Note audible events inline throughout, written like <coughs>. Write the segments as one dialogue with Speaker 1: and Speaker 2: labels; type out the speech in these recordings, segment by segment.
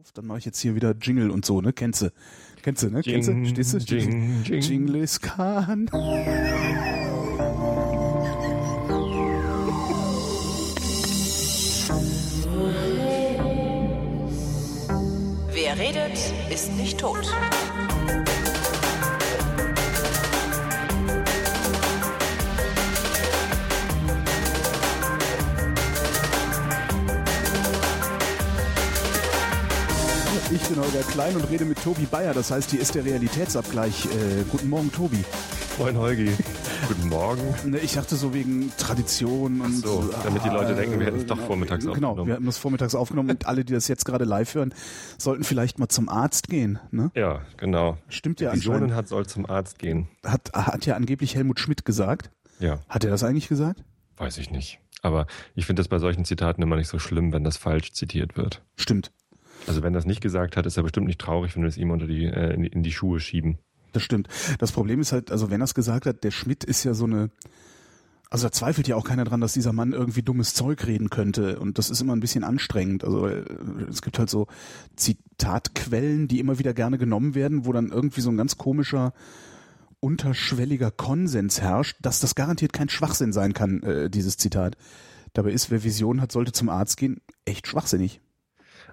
Speaker 1: auf, dann mache ich jetzt hier wieder Jingle und so, ne? Kennst du? Kennst du, ne? Kennst du? Stehst du?
Speaker 2: Jing, jing.
Speaker 1: Jingles Khan.
Speaker 3: Wer redet, ist nicht tot.
Speaker 1: Ich bin Holger Klein und rede mit Tobi Bayer. Das heißt, hier ist der Realitätsabgleich. Äh, guten Morgen, Tobi.
Speaker 2: Moin Holgi. Guten Morgen.
Speaker 1: Ne, Ich dachte so wegen Tradition und
Speaker 2: so, damit die Leute
Speaker 1: äh,
Speaker 2: denken, wir hätten es doch vormittags
Speaker 1: Genau,
Speaker 2: aufgenommen.
Speaker 1: wir hatten das vormittags aufgenommen und alle, die das jetzt gerade live hören, sollten vielleicht mal zum Arzt gehen. Ne?
Speaker 2: Ja, genau.
Speaker 1: Stimmt ja
Speaker 2: Visionen
Speaker 1: anscheinend.
Speaker 2: hat, soll zum Arzt gehen.
Speaker 1: Hat, hat ja angeblich Helmut Schmidt gesagt.
Speaker 2: Ja,
Speaker 1: Hat er das eigentlich gesagt?
Speaker 2: weiß ich nicht. Aber ich finde das bei solchen Zitaten immer nicht so schlimm, wenn das falsch zitiert wird.
Speaker 1: Stimmt.
Speaker 2: Also wenn es nicht gesagt hat, ist er bestimmt nicht traurig, wenn wir es ihm unter die, äh, in, die- in die Schuhe schieben.
Speaker 1: Das stimmt. Das Problem ist halt, also wenn er es gesagt hat, der Schmidt ist ja so eine, also da zweifelt ja auch keiner dran, dass dieser Mann irgendwie dummes Zeug reden könnte. Und das ist immer ein bisschen anstrengend. Also äh, es gibt halt so Zitatquellen, die immer wieder gerne genommen werden, wo dann irgendwie so ein ganz komischer, unterschwelliger Konsens herrscht, dass das garantiert kein Schwachsinn sein kann, äh, dieses Zitat. Dabei ist, wer Vision hat, sollte zum Arzt gehen, echt schwachsinnig.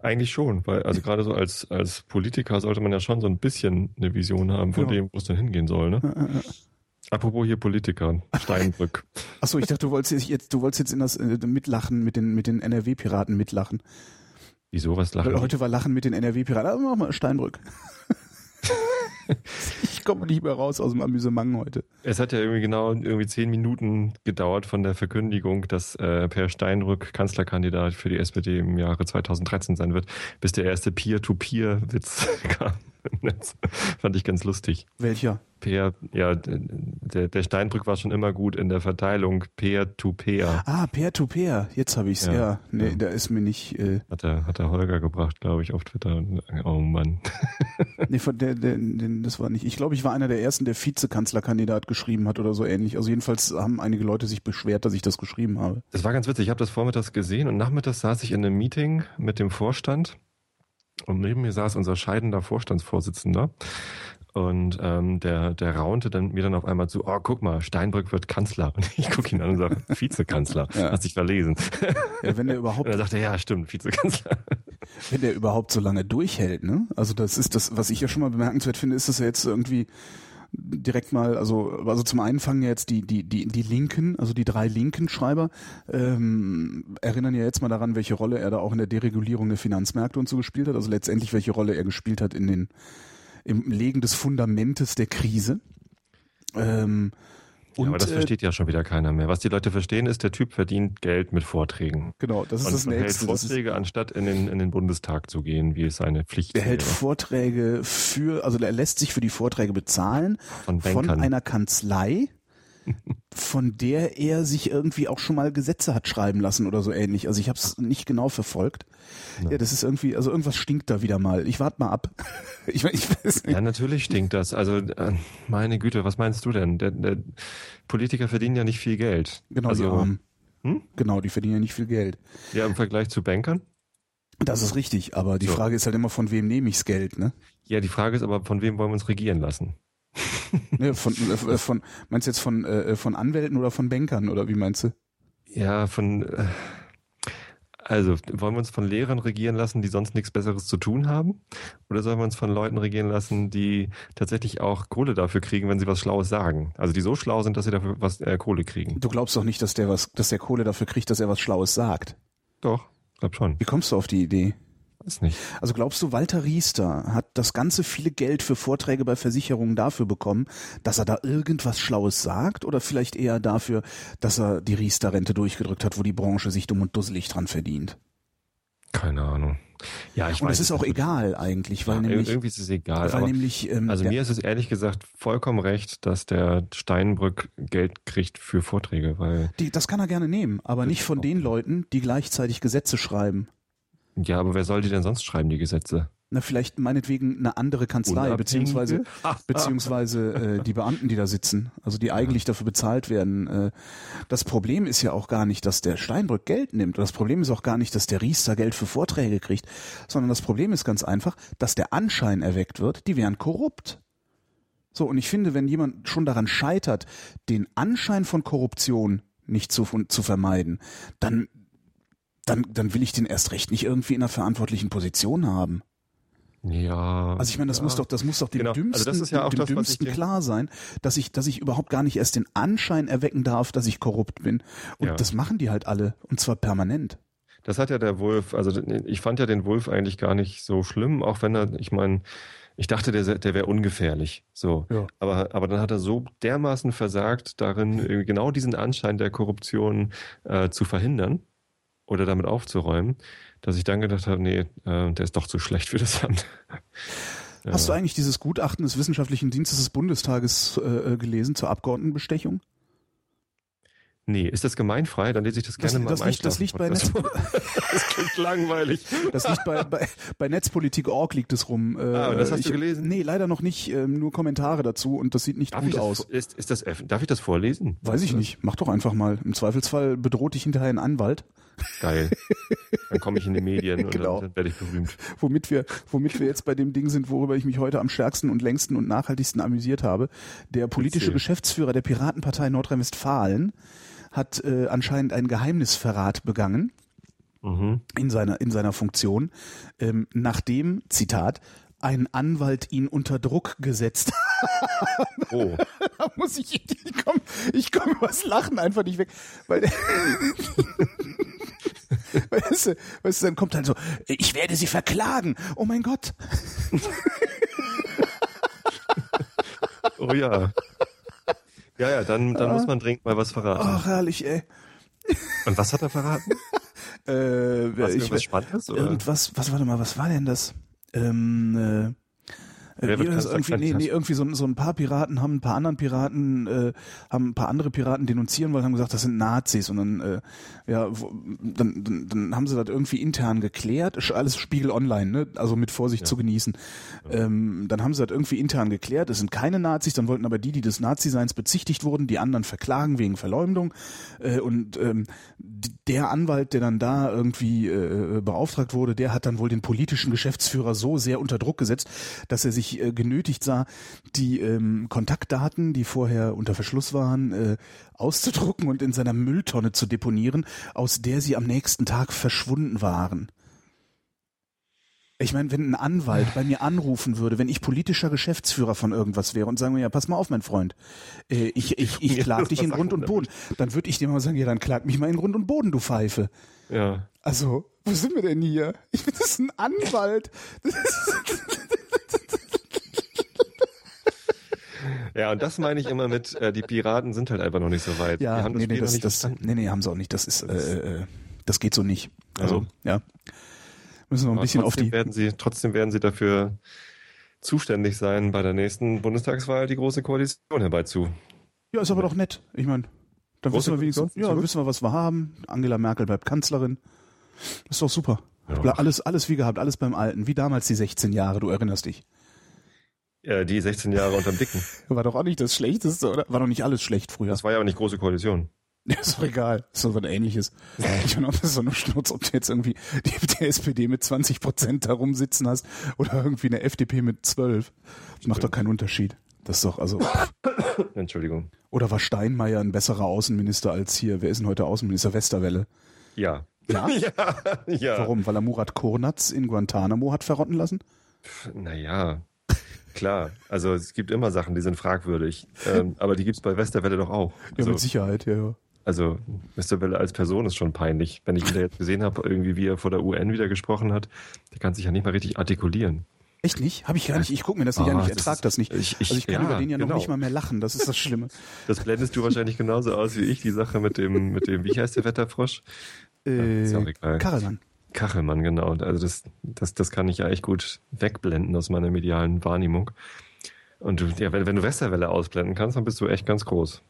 Speaker 2: Eigentlich schon, weil also gerade so als, als Politiker sollte man ja schon so ein bisschen eine Vision haben von
Speaker 1: Ja.
Speaker 2: dem, wo es dann hingehen soll. Ne? Apropos hier Politiker, Steinbrück. <laughs>
Speaker 1: Achso, ich dachte, du wolltest jetzt, du wolltest jetzt in das äh, Mitlachen mit den, mit den NRW-Piraten mitlachen.
Speaker 2: Wieso, was lachen
Speaker 1: Weil heute war Lachen mit den NRW-Piraten. Aber mach mal Steinbrück. <laughs> <laughs> ich komme nicht mehr raus aus dem Amüsement heute.
Speaker 2: Es hat ja irgendwie genau irgendwie zehn Minuten gedauert von der Verkündigung, dass äh, Per Steinrück Kanzlerkandidat für die SPD im Jahre 2013 sein wird, bis der erste Peer-to-Peer-Witz <laughs> kam. Fand ich ganz lustig.
Speaker 1: Welcher?
Speaker 2: Peer, ja, der, der Steinbrück war schon immer gut in der Verteilung Peer-to-Peer.
Speaker 1: Ah, Peer-to-Peer. Jetzt habe ich's. Ja,
Speaker 2: Ja,
Speaker 1: nee,
Speaker 2: ja.
Speaker 1: da ist mir nicht. Äh,
Speaker 2: Hat der, hat der Holger gebracht, glaube ich, auf Twitter. Oh Mann. <laughs>
Speaker 1: nee, von der, der, den, das war nicht. Ich glaube, ich war einer der ersten, der Vizekanzlerkandidat geschrieben hat oder so ähnlich. Also jedenfalls haben einige Leute sich beschwert, dass ich das geschrieben habe.
Speaker 2: Das war ganz witzig. Ich habe das vormittags gesehen und nachmittags saß ich in einem Meeting mit dem Vorstand und neben mir saß unser scheidender Vorstandsvorsitzender und ähm, der, der raunte dann mir dann auf einmal zu, oh, guck mal, Steinbrück wird Kanzler. Und <laughs> ich gucke ihn an und sage, <laughs> Vizekanzler,
Speaker 1: Ja.
Speaker 2: hast dich verlesen.
Speaker 1: Ja, wenn der <laughs>
Speaker 2: Und
Speaker 1: überhaupt,
Speaker 2: er sagte, ja, stimmt, Vizekanzler.
Speaker 1: wenn der überhaupt so lange durchhält, ne? Also das ist das, was ich ja schon mal bemerkenswert finde, ist, dass er jetzt irgendwie direkt mal, also, also zum einen fangen ja jetzt die, die, die, die Linken, also die drei linken Schreiber, ähm, erinnern ja jetzt mal daran, welche Rolle er da auch in der Deregulierung der Finanzmärkte und so gespielt hat, also letztendlich welche Rolle er gespielt hat in den, im Legen des Fundamentes der Krise. Ähm,
Speaker 2: ja, aber das
Speaker 1: äh,
Speaker 2: versteht ja schon wieder keiner mehr. Was die Leute verstehen, ist, der Typ verdient Geld mit Vorträgen.
Speaker 1: Genau, das ist
Speaker 2: Und,
Speaker 1: das
Speaker 2: und hält
Speaker 1: nächste. Das ist,
Speaker 2: Vorträge, anstatt in den, in den Bundestag zu gehen, wie es seine Pflicht
Speaker 1: er hält
Speaker 2: wäre.
Speaker 1: Vorträge für, also er lässt sich für die Vorträge bezahlen
Speaker 2: Von
Speaker 1: von einer Kanzlei, von der er sich irgendwie auch schon mal Gesetze hat schreiben lassen oder so ähnlich. Also ich habe es nicht genau verfolgt. Ja. das ist irgendwie, also irgendwas stinkt da wieder mal. Ich warte mal ab. Ich, <laughs> ich weiß nicht.
Speaker 2: Ja, natürlich stinkt das. Also, äh, meine Güte, was meinst du denn? Der, der Politiker verdienen ja nicht viel Geld.
Speaker 1: Genau,
Speaker 2: also,
Speaker 1: die Armen.
Speaker 2: Hm?
Speaker 1: Genau, die verdienen ja nicht viel Geld.
Speaker 2: Ja, im Vergleich zu Bankern?
Speaker 1: Das ist richtig, aber die
Speaker 2: So.
Speaker 1: Frage ist halt immer, von wem nehme ichs Geld, ne?
Speaker 2: Ja, die Frage ist aber, von wem wollen wir uns regieren lassen? <laughs>
Speaker 1: ne von, äh, von, meinst du jetzt von, äh, von Anwälten oder von Bankern oder wie meinst du?
Speaker 2: Ja, von, äh, also, wollen wir uns von Lehrern regieren lassen, die sonst nichts Besseres zu tun haben? Oder sollen wir uns von Leuten regieren lassen, die tatsächlich auch Kohle dafür kriegen, wenn sie was Schlaues sagen? Also, die so schlau sind, dass sie dafür was äh, Kohle kriegen?
Speaker 1: Du glaubst doch nicht, dass der was, dass der Kohle dafür kriegt, dass er was Schlaues sagt.
Speaker 2: Doch, glaub schon.
Speaker 1: Wie kommst du auf die Idee?
Speaker 2: Weiß nicht.
Speaker 1: Also glaubst du, Walter Riester hat das ganze viele Geld für Vorträge bei Versicherungen dafür bekommen, dass er da irgendwas Schlaues sagt oder vielleicht eher dafür, dass er die Riester-Rente durchgedrückt hat, wo die Branche sich dumm und dusselig dran verdient?
Speaker 2: Keine Ahnung. Ja, ich
Speaker 1: Und
Speaker 2: weiß
Speaker 1: es ist auch egal eigentlich, weil
Speaker 2: Ja,
Speaker 1: nämlich,
Speaker 2: irgendwie ist es egal.
Speaker 1: weil nämlich ähm,
Speaker 2: Also mir ist es ehrlich gesagt vollkommen recht, dass der Steinbrück Geld kriegt für Vorträge, weil
Speaker 1: die, das kann er gerne nehmen, aber nicht von den Leuten, die gleichzeitig Gesetze schreiben.
Speaker 2: Ja, aber wer soll die denn sonst schreiben, die Gesetze?
Speaker 1: na vielleicht meinetwegen eine andere Kanzlei,
Speaker 2: Unabhängige?
Speaker 1: beziehungsweise, <laughs> beziehungsweise äh, die Beamten, die da sitzen, also die eigentlich dafür bezahlt werden. Äh, das Problem ist ja auch gar nicht, dass der Steinbrück Geld nimmt. Das Problem ist auch gar nicht, dass der Riester Geld für Vorträge kriegt, sondern das Problem ist ganz einfach, dass der Anschein erweckt wird, die wären korrupt. So, und ich finde, wenn jemand schon daran scheitert, den Anschein von Korruption nicht zu, zu vermeiden, dann, dann, dann will ich den erst recht nicht irgendwie in einer verantwortlichen Position haben.
Speaker 2: Ja.
Speaker 1: Also ich meine, das
Speaker 2: ja.
Speaker 1: muss doch, das muss doch dem
Speaker 2: Genau. Also
Speaker 1: dümmsten,
Speaker 2: das ist ja auch
Speaker 1: dem
Speaker 2: das,
Speaker 1: dümmsten klar sein, dass ich, dass ich überhaupt gar nicht erst den Anschein erwecken darf, dass ich korrupt bin. Und
Speaker 2: Ja.
Speaker 1: das machen die halt alle. Und zwar permanent.
Speaker 2: Das hat ja der Wolf, also ich fand ja den Wolf eigentlich gar nicht so schlimm, auch wenn er, ich meine, ich dachte, der, der wäre ungefährlich. So.
Speaker 1: Ja.
Speaker 2: Aber, aber dann hat er so dermaßen versagt, darin genau diesen Anschein der Korruption äh, zu verhindern oder damit aufzuräumen, dass ich dann gedacht habe, nee, äh, der ist doch zu schlecht für das Land. <laughs>
Speaker 1: Hast du eigentlich dieses Gutachten des Wissenschaftlichen Dienstes des Bundestages äh, äh, gelesen zur Abgeordnetenbestechung?
Speaker 2: Nee, ist das gemeinfrei? Dann lese ich das
Speaker 1: Das-
Speaker 2: gerne mal
Speaker 1: das liegt- das liegt bei <laughs>
Speaker 2: vor. <laughs> Das klingt langweilig.
Speaker 1: Das liegt bei, bei, bei Netzpolitik.org liegt es rum. Äh,
Speaker 2: Ah, das hast
Speaker 1: ich,
Speaker 2: du gelesen?
Speaker 1: Nee, leider noch nicht. Ähm, nur Kommentare dazu und das sieht nicht
Speaker 2: Darf
Speaker 1: gut
Speaker 2: das,
Speaker 1: aus.
Speaker 2: Ist, ist das, darf ich das vorlesen?
Speaker 1: Weiß ich nicht. Mach doch einfach mal. Im Zweifelsfall bedroht dich hinterher ein Anwalt.
Speaker 2: Geil. Dann komme ich in die Medien und
Speaker 1: Genau.
Speaker 2: dann, dann werde ich berühmt.
Speaker 1: womit wir, womit wir jetzt bei dem Ding sind, worüber ich mich heute am stärksten und längsten und nachhaltigsten amüsiert habe. Der politische
Speaker 2: Erzähl.
Speaker 1: Geschäftsführer der Piratenpartei Nordrhein-Westfalen hat äh, anscheinend einen Geheimnisverrat begangen
Speaker 2: Mhm.
Speaker 1: in seiner, in seiner Funktion, ähm, nachdem, Zitat, ein Anwalt ihn unter Druck gesetzt hat. <laughs>
Speaker 2: Oh,
Speaker 1: Da muss ich, ich komme ich komm übers Lachen einfach nicht weg, weil <laughs> weißt, du, weißt du, dann kommt halt so, ich werde sie verklagen. Oh mein Gott. <laughs>
Speaker 2: oh ja. Ja, ja, dann, dann muss man dringend mal was verraten.
Speaker 1: Ach, herrlich, ey.
Speaker 2: Und was hat er verraten?
Speaker 1: Äh,
Speaker 2: Was,
Speaker 1: ich,
Speaker 2: irgendwas Spannendes? Oder?
Speaker 1: irgendwas, was, warte mal, was war denn das? Ähm, äh,
Speaker 2: Wer
Speaker 1: äh,
Speaker 2: wird
Speaker 1: das
Speaker 2: Kanzler?
Speaker 1: irgendwie, nee, nee, irgendwie so, so ein paar Piraten haben ein paar anderen Piraten, äh, haben ein paar andere Piraten denunzieren wollen, haben gesagt, das sind Nazis. Und dann, äh, ja, wo, dann, dann, dann haben sie das irgendwie intern geklärt, Ist alles Spiegel Online, ne, also mit Vorsicht zu genießen. Ähm, dann haben sie das irgendwie intern geklärt, es sind keine Nazis, dann wollten aber die, die des Naziseins bezichtigt wurden, die anderen verklagen wegen Verleumdung. Äh, und ähm, der Anwalt, der dann da irgendwie äh, beauftragt wurde, der hat dann wohl den politischen Geschäftsführer so sehr unter Druck gesetzt, dass er sich äh, genötigt sah, die ähm, Kontaktdaten, die vorher unter Verschluss waren, äh, auszudrucken und in seiner Mülltonne zu deponieren, aus der sie am nächsten Tag verschwunden waren. Ich meine, wenn ein Anwalt bei mir anrufen würde, wenn ich politischer Geschäftsführer von irgendwas wäre und sagen wir, ja, pass mal auf, mein Freund, äh, ich, ich, <laughs> ich
Speaker 2: Ja,
Speaker 1: klag dich in Grund und Boden, dann würde ich dir mal sagen, ja, dann klag mich mal in Grund und Boden, du Pfeife.
Speaker 2: Ja.
Speaker 1: Also, wo sind wir denn hier? Ich bin das ist ein Anwalt. Das ist,
Speaker 2: Ja, und das meine ich immer mit, äh, die Piraten sind halt einfach noch nicht so weit.
Speaker 1: ja,
Speaker 2: die haben das
Speaker 1: nee,
Speaker 2: Spiel
Speaker 1: nee, das,
Speaker 2: nicht
Speaker 1: das,
Speaker 2: verstanden.
Speaker 1: nee, nee, haben sie auch nicht. Das ist, äh, äh, das geht so nicht. Also, ja. Müssen wir ein
Speaker 2: Aber
Speaker 1: bisschen auf die.
Speaker 2: werden sie, trotzdem werden sie dafür zuständig sein, bei der nächsten Bundestagswahl die große Koalition herbeizu.
Speaker 1: Ja, ist aber doch nett. Ich meine, dann
Speaker 2: Große
Speaker 1: wissen wir wenigstens, ja, wissen wir, was wir haben. Angela Merkel bleibt Kanzlerin. Ist doch super.
Speaker 2: Ja.
Speaker 1: Alles, alles wie gehabt, alles beim Alten, wie damals die 16 Jahre, du erinnerst dich.
Speaker 2: Äh, die 16 Jahre unterm Dicken. <laughs>
Speaker 1: War doch auch nicht das Schlechteste, oder? War doch nicht alles schlecht früher.
Speaker 2: Das war ja aber nicht große Koalition. <laughs>
Speaker 1: Ja, ist doch egal. Ist doch was ähnliches. Ich meine, ob das so eine Schnurz, ob du jetzt irgendwie die, die SPD mit 20 Prozent da rumsitzen hast oder irgendwie eine FDP mit 12. Macht doch keinen Unterschied. Das ist doch, also, <coughs>
Speaker 2: Entschuldigung.
Speaker 1: oder war Steinmeier ein besserer Außenminister als hier? Wer ist denn heute Außenminister? Westerwelle.
Speaker 2: Ja.
Speaker 1: Ja? <laughs>
Speaker 2: ja, ja.
Speaker 1: Warum? Weil er Murat Kurnatz in Guantanamo hat verrotten lassen?
Speaker 2: Naja, klar. Also es gibt immer Sachen, die sind fragwürdig. Ähm, aber die gibt's bei Westerwelle doch auch.
Speaker 1: Ja,
Speaker 2: Also,
Speaker 1: mit Sicherheit, ja, ja.
Speaker 2: also Westerwelle als Person ist schon peinlich. Wenn ich ihn da jetzt gesehen habe, irgendwie wie er vor der UN wieder gesprochen hat, der kann sich ja nicht mal richtig artikulieren.
Speaker 1: Echt nicht? Habe ich gar nicht. Ich gucke mir das nicht
Speaker 2: Ah,
Speaker 1: an. Ich
Speaker 2: das
Speaker 1: ertrag
Speaker 2: ist-
Speaker 1: das nicht.
Speaker 2: ich- ich-
Speaker 1: also ich kann
Speaker 2: ja,
Speaker 1: über den ja noch
Speaker 2: genau.
Speaker 1: nicht mal mehr lachen. Das ist das Schlimme. <laughs>
Speaker 2: Das blendest du wahrscheinlich genauso aus wie ich, die Sache mit dem, mit dem, wie heißt der Wetterfrosch?
Speaker 1: Äh,
Speaker 2: auch egal.
Speaker 1: Karelmann.
Speaker 2: Kachelmann, genau. Also das, das, das kann ich ja echt gut wegblenden aus meiner medialen Wahrnehmung. Und du, ja, wenn, wenn du Westerwelle ausblenden kannst, dann bist du echt ganz groß.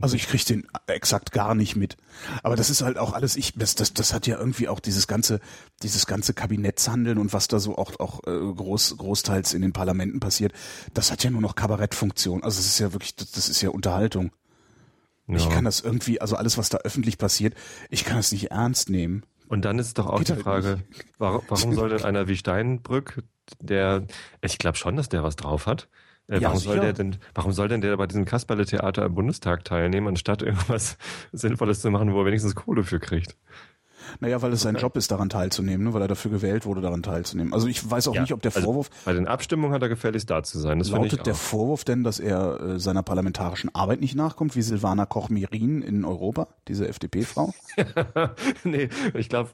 Speaker 1: Also ich kriege den exakt gar nicht mit. Aber das ist halt auch alles, ich, das, das, das hat ja irgendwie auch dieses ganze, dieses ganze Kabinettshandeln und was da so auch, auch äh, groß, großteils in den Parlamenten passiert, das hat ja nur noch Kabarettfunktion. Also es ist ja wirklich, das, das ist ja Unterhaltung.
Speaker 2: Ja.
Speaker 1: Ich kann das irgendwie, also alles, was da öffentlich passiert, ich kann das nicht ernst nehmen.
Speaker 2: Und dann ist doch auch
Speaker 1: Geht
Speaker 2: die
Speaker 1: halt
Speaker 2: Frage, warum, warum soll denn einer wie Steinbrück, der, ich glaube schon, dass der was drauf hat, äh,
Speaker 1: Ja,
Speaker 2: warum soll der denn, warum soll denn der bei diesem Kasperle-Theater im Bundestag teilnehmen, anstatt irgendwas <laughs> Sinnvolles zu machen, wo er wenigstens Kohle für kriegt?
Speaker 1: Naja, weil es sein Job ist, daran teilzunehmen, ne? weil er dafür gewählt wurde, daran teilzunehmen. Also ich weiß auch
Speaker 2: Ja,
Speaker 1: nicht, ob der
Speaker 2: also
Speaker 1: Vorwurf,
Speaker 2: Bei den Abstimmungen hat er gefälligst da zu sein. Das
Speaker 1: lautet der. Vorwurf denn, dass er äh, seiner parlamentarischen Arbeit nicht nachkommt, wie Silvana Koch-Mirin in Europa, diese FDP-Frau? <laughs>
Speaker 2: nee, ich glaube,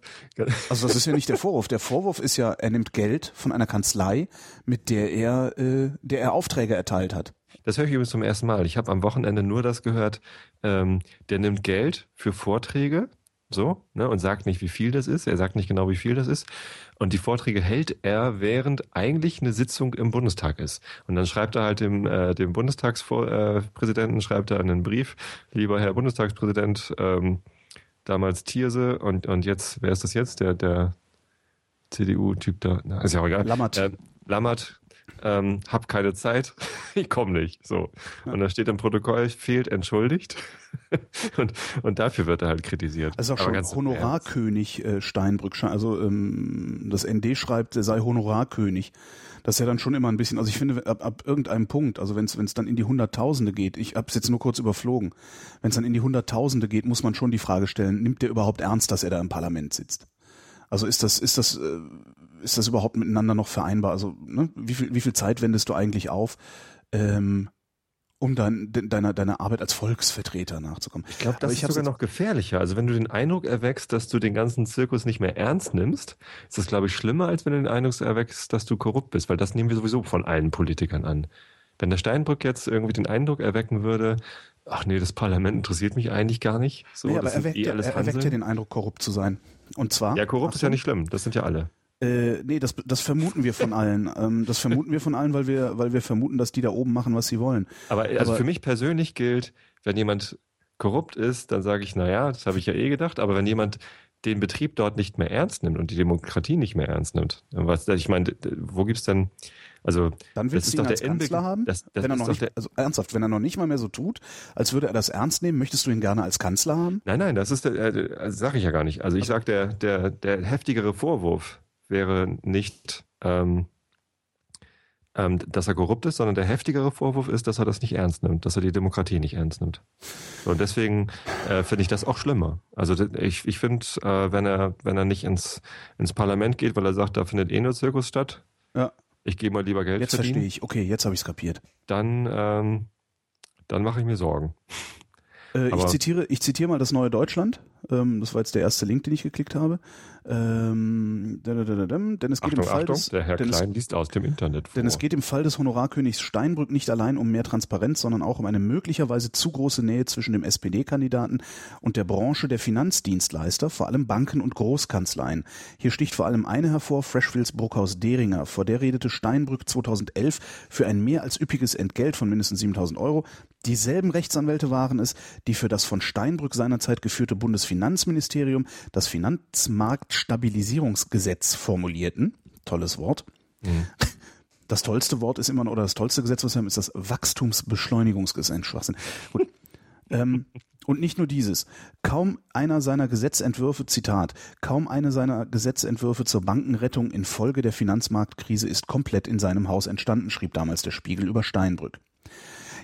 Speaker 1: Also das ist ja nicht der Vorwurf. Der Vorwurf ist ja, er nimmt Geld von einer Kanzlei, mit der er, äh, der er Aufträge erteilt hat.
Speaker 2: das höre ich übrigens zum ersten Mal. Ich habe am Wochenende nur das gehört, ähm, der nimmt Geld für Vorträge, so, ne, und sagt nicht, wie viel das ist. Er sagt nicht genau, wie viel das ist. Und die Vorträge hält er, während eigentlich eine Sitzung im Bundestag ist. Und dann schreibt er halt dem, äh, dem Bundestagspräsidenten, äh, schreibt er einen Brief, lieber Herr Bundestagspräsident, ähm, damals Thierse und, und jetzt, wer ist das jetzt? Der, der CDU-Typ da, na, ist ja auch egal.
Speaker 1: Lammert.
Speaker 2: Äh, Lammert, ähm, hab keine Zeit, <laughs> ich komme nicht. So. Und da steht im Protokoll, fehlt entschuldigt. <laughs> und, und dafür wird er halt kritisiert.
Speaker 1: Also auch
Speaker 2: Aber
Speaker 1: schon Honorarkönig äh, Steinbrück. Also ähm, das ND schreibt, er sei Honorarkönig. Das ist ja dann schon immer ein bisschen, also ich finde, ab, ab irgendeinem Punkt, also wenn es dann in die Hunderttausende geht, ich habe es jetzt nur kurz überflogen, wenn es dann in die Hunderttausende geht, muss man schon die Frage stellen, nimmt der überhaupt ernst, dass er da im Parlament sitzt? Also ist das, ist das, äh, ist das überhaupt miteinander noch vereinbar? Also ne, wie viel, wie viel Zeit wendest du eigentlich auf, ähm, um dann de, deiner deiner Arbeit als Volksvertreter nachzukommen?
Speaker 2: Ich glaube, das ist
Speaker 1: ich hab's
Speaker 2: sogar noch gefährlicher. Also wenn du den Eindruck erweckst, dass du den ganzen Zirkus nicht mehr ernst nimmst, ist das, glaube ich, schlimmer, als wenn du den Eindruck erweckst, dass du korrupt bist, weil das nehmen wir sowieso von allen Politikern an. Wenn der Steinbrück jetzt irgendwie den Eindruck erwecken würde, ach nee, das Parlament interessiert mich eigentlich gar nicht. So,
Speaker 1: ja, aber er
Speaker 2: sind
Speaker 1: weckt,
Speaker 2: eh alles
Speaker 1: er erweckt ja den Eindruck, korrupt zu sein. Und zwar?
Speaker 2: Ja, korrupt ist ja nicht schlimm. Das sind ja alle.
Speaker 1: Äh, nee, das, das vermuten wir von allen. <laughs> Ähm, das vermuten wir von allen, weil wir, weil wir vermuten, dass die da oben machen, was sie wollen.
Speaker 2: Aber also
Speaker 1: Aber-
Speaker 2: für mich persönlich gilt, wenn jemand korrupt ist, dann sage ich, na ja, das habe ich ja eh gedacht. Aber wenn jemand den Betrieb dort nicht mehr ernst nimmt und die Demokratie nicht mehr ernst nimmt, was, ich meine, wo gibt's denn, also
Speaker 1: Dann willst du ihn
Speaker 2: doch
Speaker 1: als Kanzler haben?
Speaker 2: Das, das
Speaker 1: wenn er noch nicht, also ernsthaft, wenn er noch nicht mal mehr so tut, als würde er das ernst nehmen, möchtest du ihn gerne als Kanzler haben?
Speaker 2: nein, nein, das ist der, äh, also sage ich ja gar nicht. Also ich sage, der, der, der heftigere Vorwurf wäre nicht, ähm, ähm, dass er korrupt ist, sondern der heftigere Vorwurf ist, dass er das nicht ernst nimmt, dass er die Demokratie nicht ernst nimmt. Und deswegen äh, finde ich das auch schlimmer. Also ich, ich finde, äh, wenn er wenn er nicht ins ins Parlament geht, weil er sagt, da findet eh nur Zirkus statt,
Speaker 1: Ja,
Speaker 2: ich gehe mal lieber Geld
Speaker 1: jetzt
Speaker 2: verdienen,
Speaker 1: verstehe ich. Okay, jetzt habe ich es kapiert.
Speaker 2: dann ähm, dann mache ich mir Sorgen.
Speaker 1: Äh, ich zitiere, ich zitiere mal das neue Deutschland. Ähm, das war jetzt der erste Link, den ich geklickt habe. Ähm, denn es geht
Speaker 2: Achtung,
Speaker 1: im Fall
Speaker 2: Achtung,
Speaker 1: des,
Speaker 2: der Herr
Speaker 1: denn es
Speaker 2: Klein liest aus dem Internet vor.
Speaker 1: Denn es geht im Fall des Honorarkönigs Steinbrück nicht allein um mehr Transparenz, sondern auch um eine möglicherweise zu große Nähe zwischen dem SPD-Kandidaten und der Branche der Finanzdienstleister, vor allem Banken und Großkanzleien. Hier sticht vor allem eine hervor, Freshfields Bruckhaus-Deringer. Vor der redete Steinbrück 2011 für ein mehr als üppiges Entgelt von mindestens 7000 Euro. Dieselben Rechtsanwälte waren es, die für das von Steinbrück seinerzeit geführte Bundesfinanzministerium das Finanzmarktstabilisierungsgesetz formulierten. Tolles Wort.
Speaker 2: Mhm.
Speaker 1: Das tollste Wort ist immer noch, oder das tollste Gesetz, was wir haben, ist das Wachstumsbeschleunigungsgesetz. Schwachsinn. Gut. <laughs> ähm, und nicht nur dieses. Kaum einer seiner Gesetzentwürfe, Zitat, kaum eine seiner Gesetzentwürfe zur Bankenrettung infolge der Finanzmarktkrise ist komplett in seinem Haus entstanden, schrieb damals der Spiegel über Steinbrück.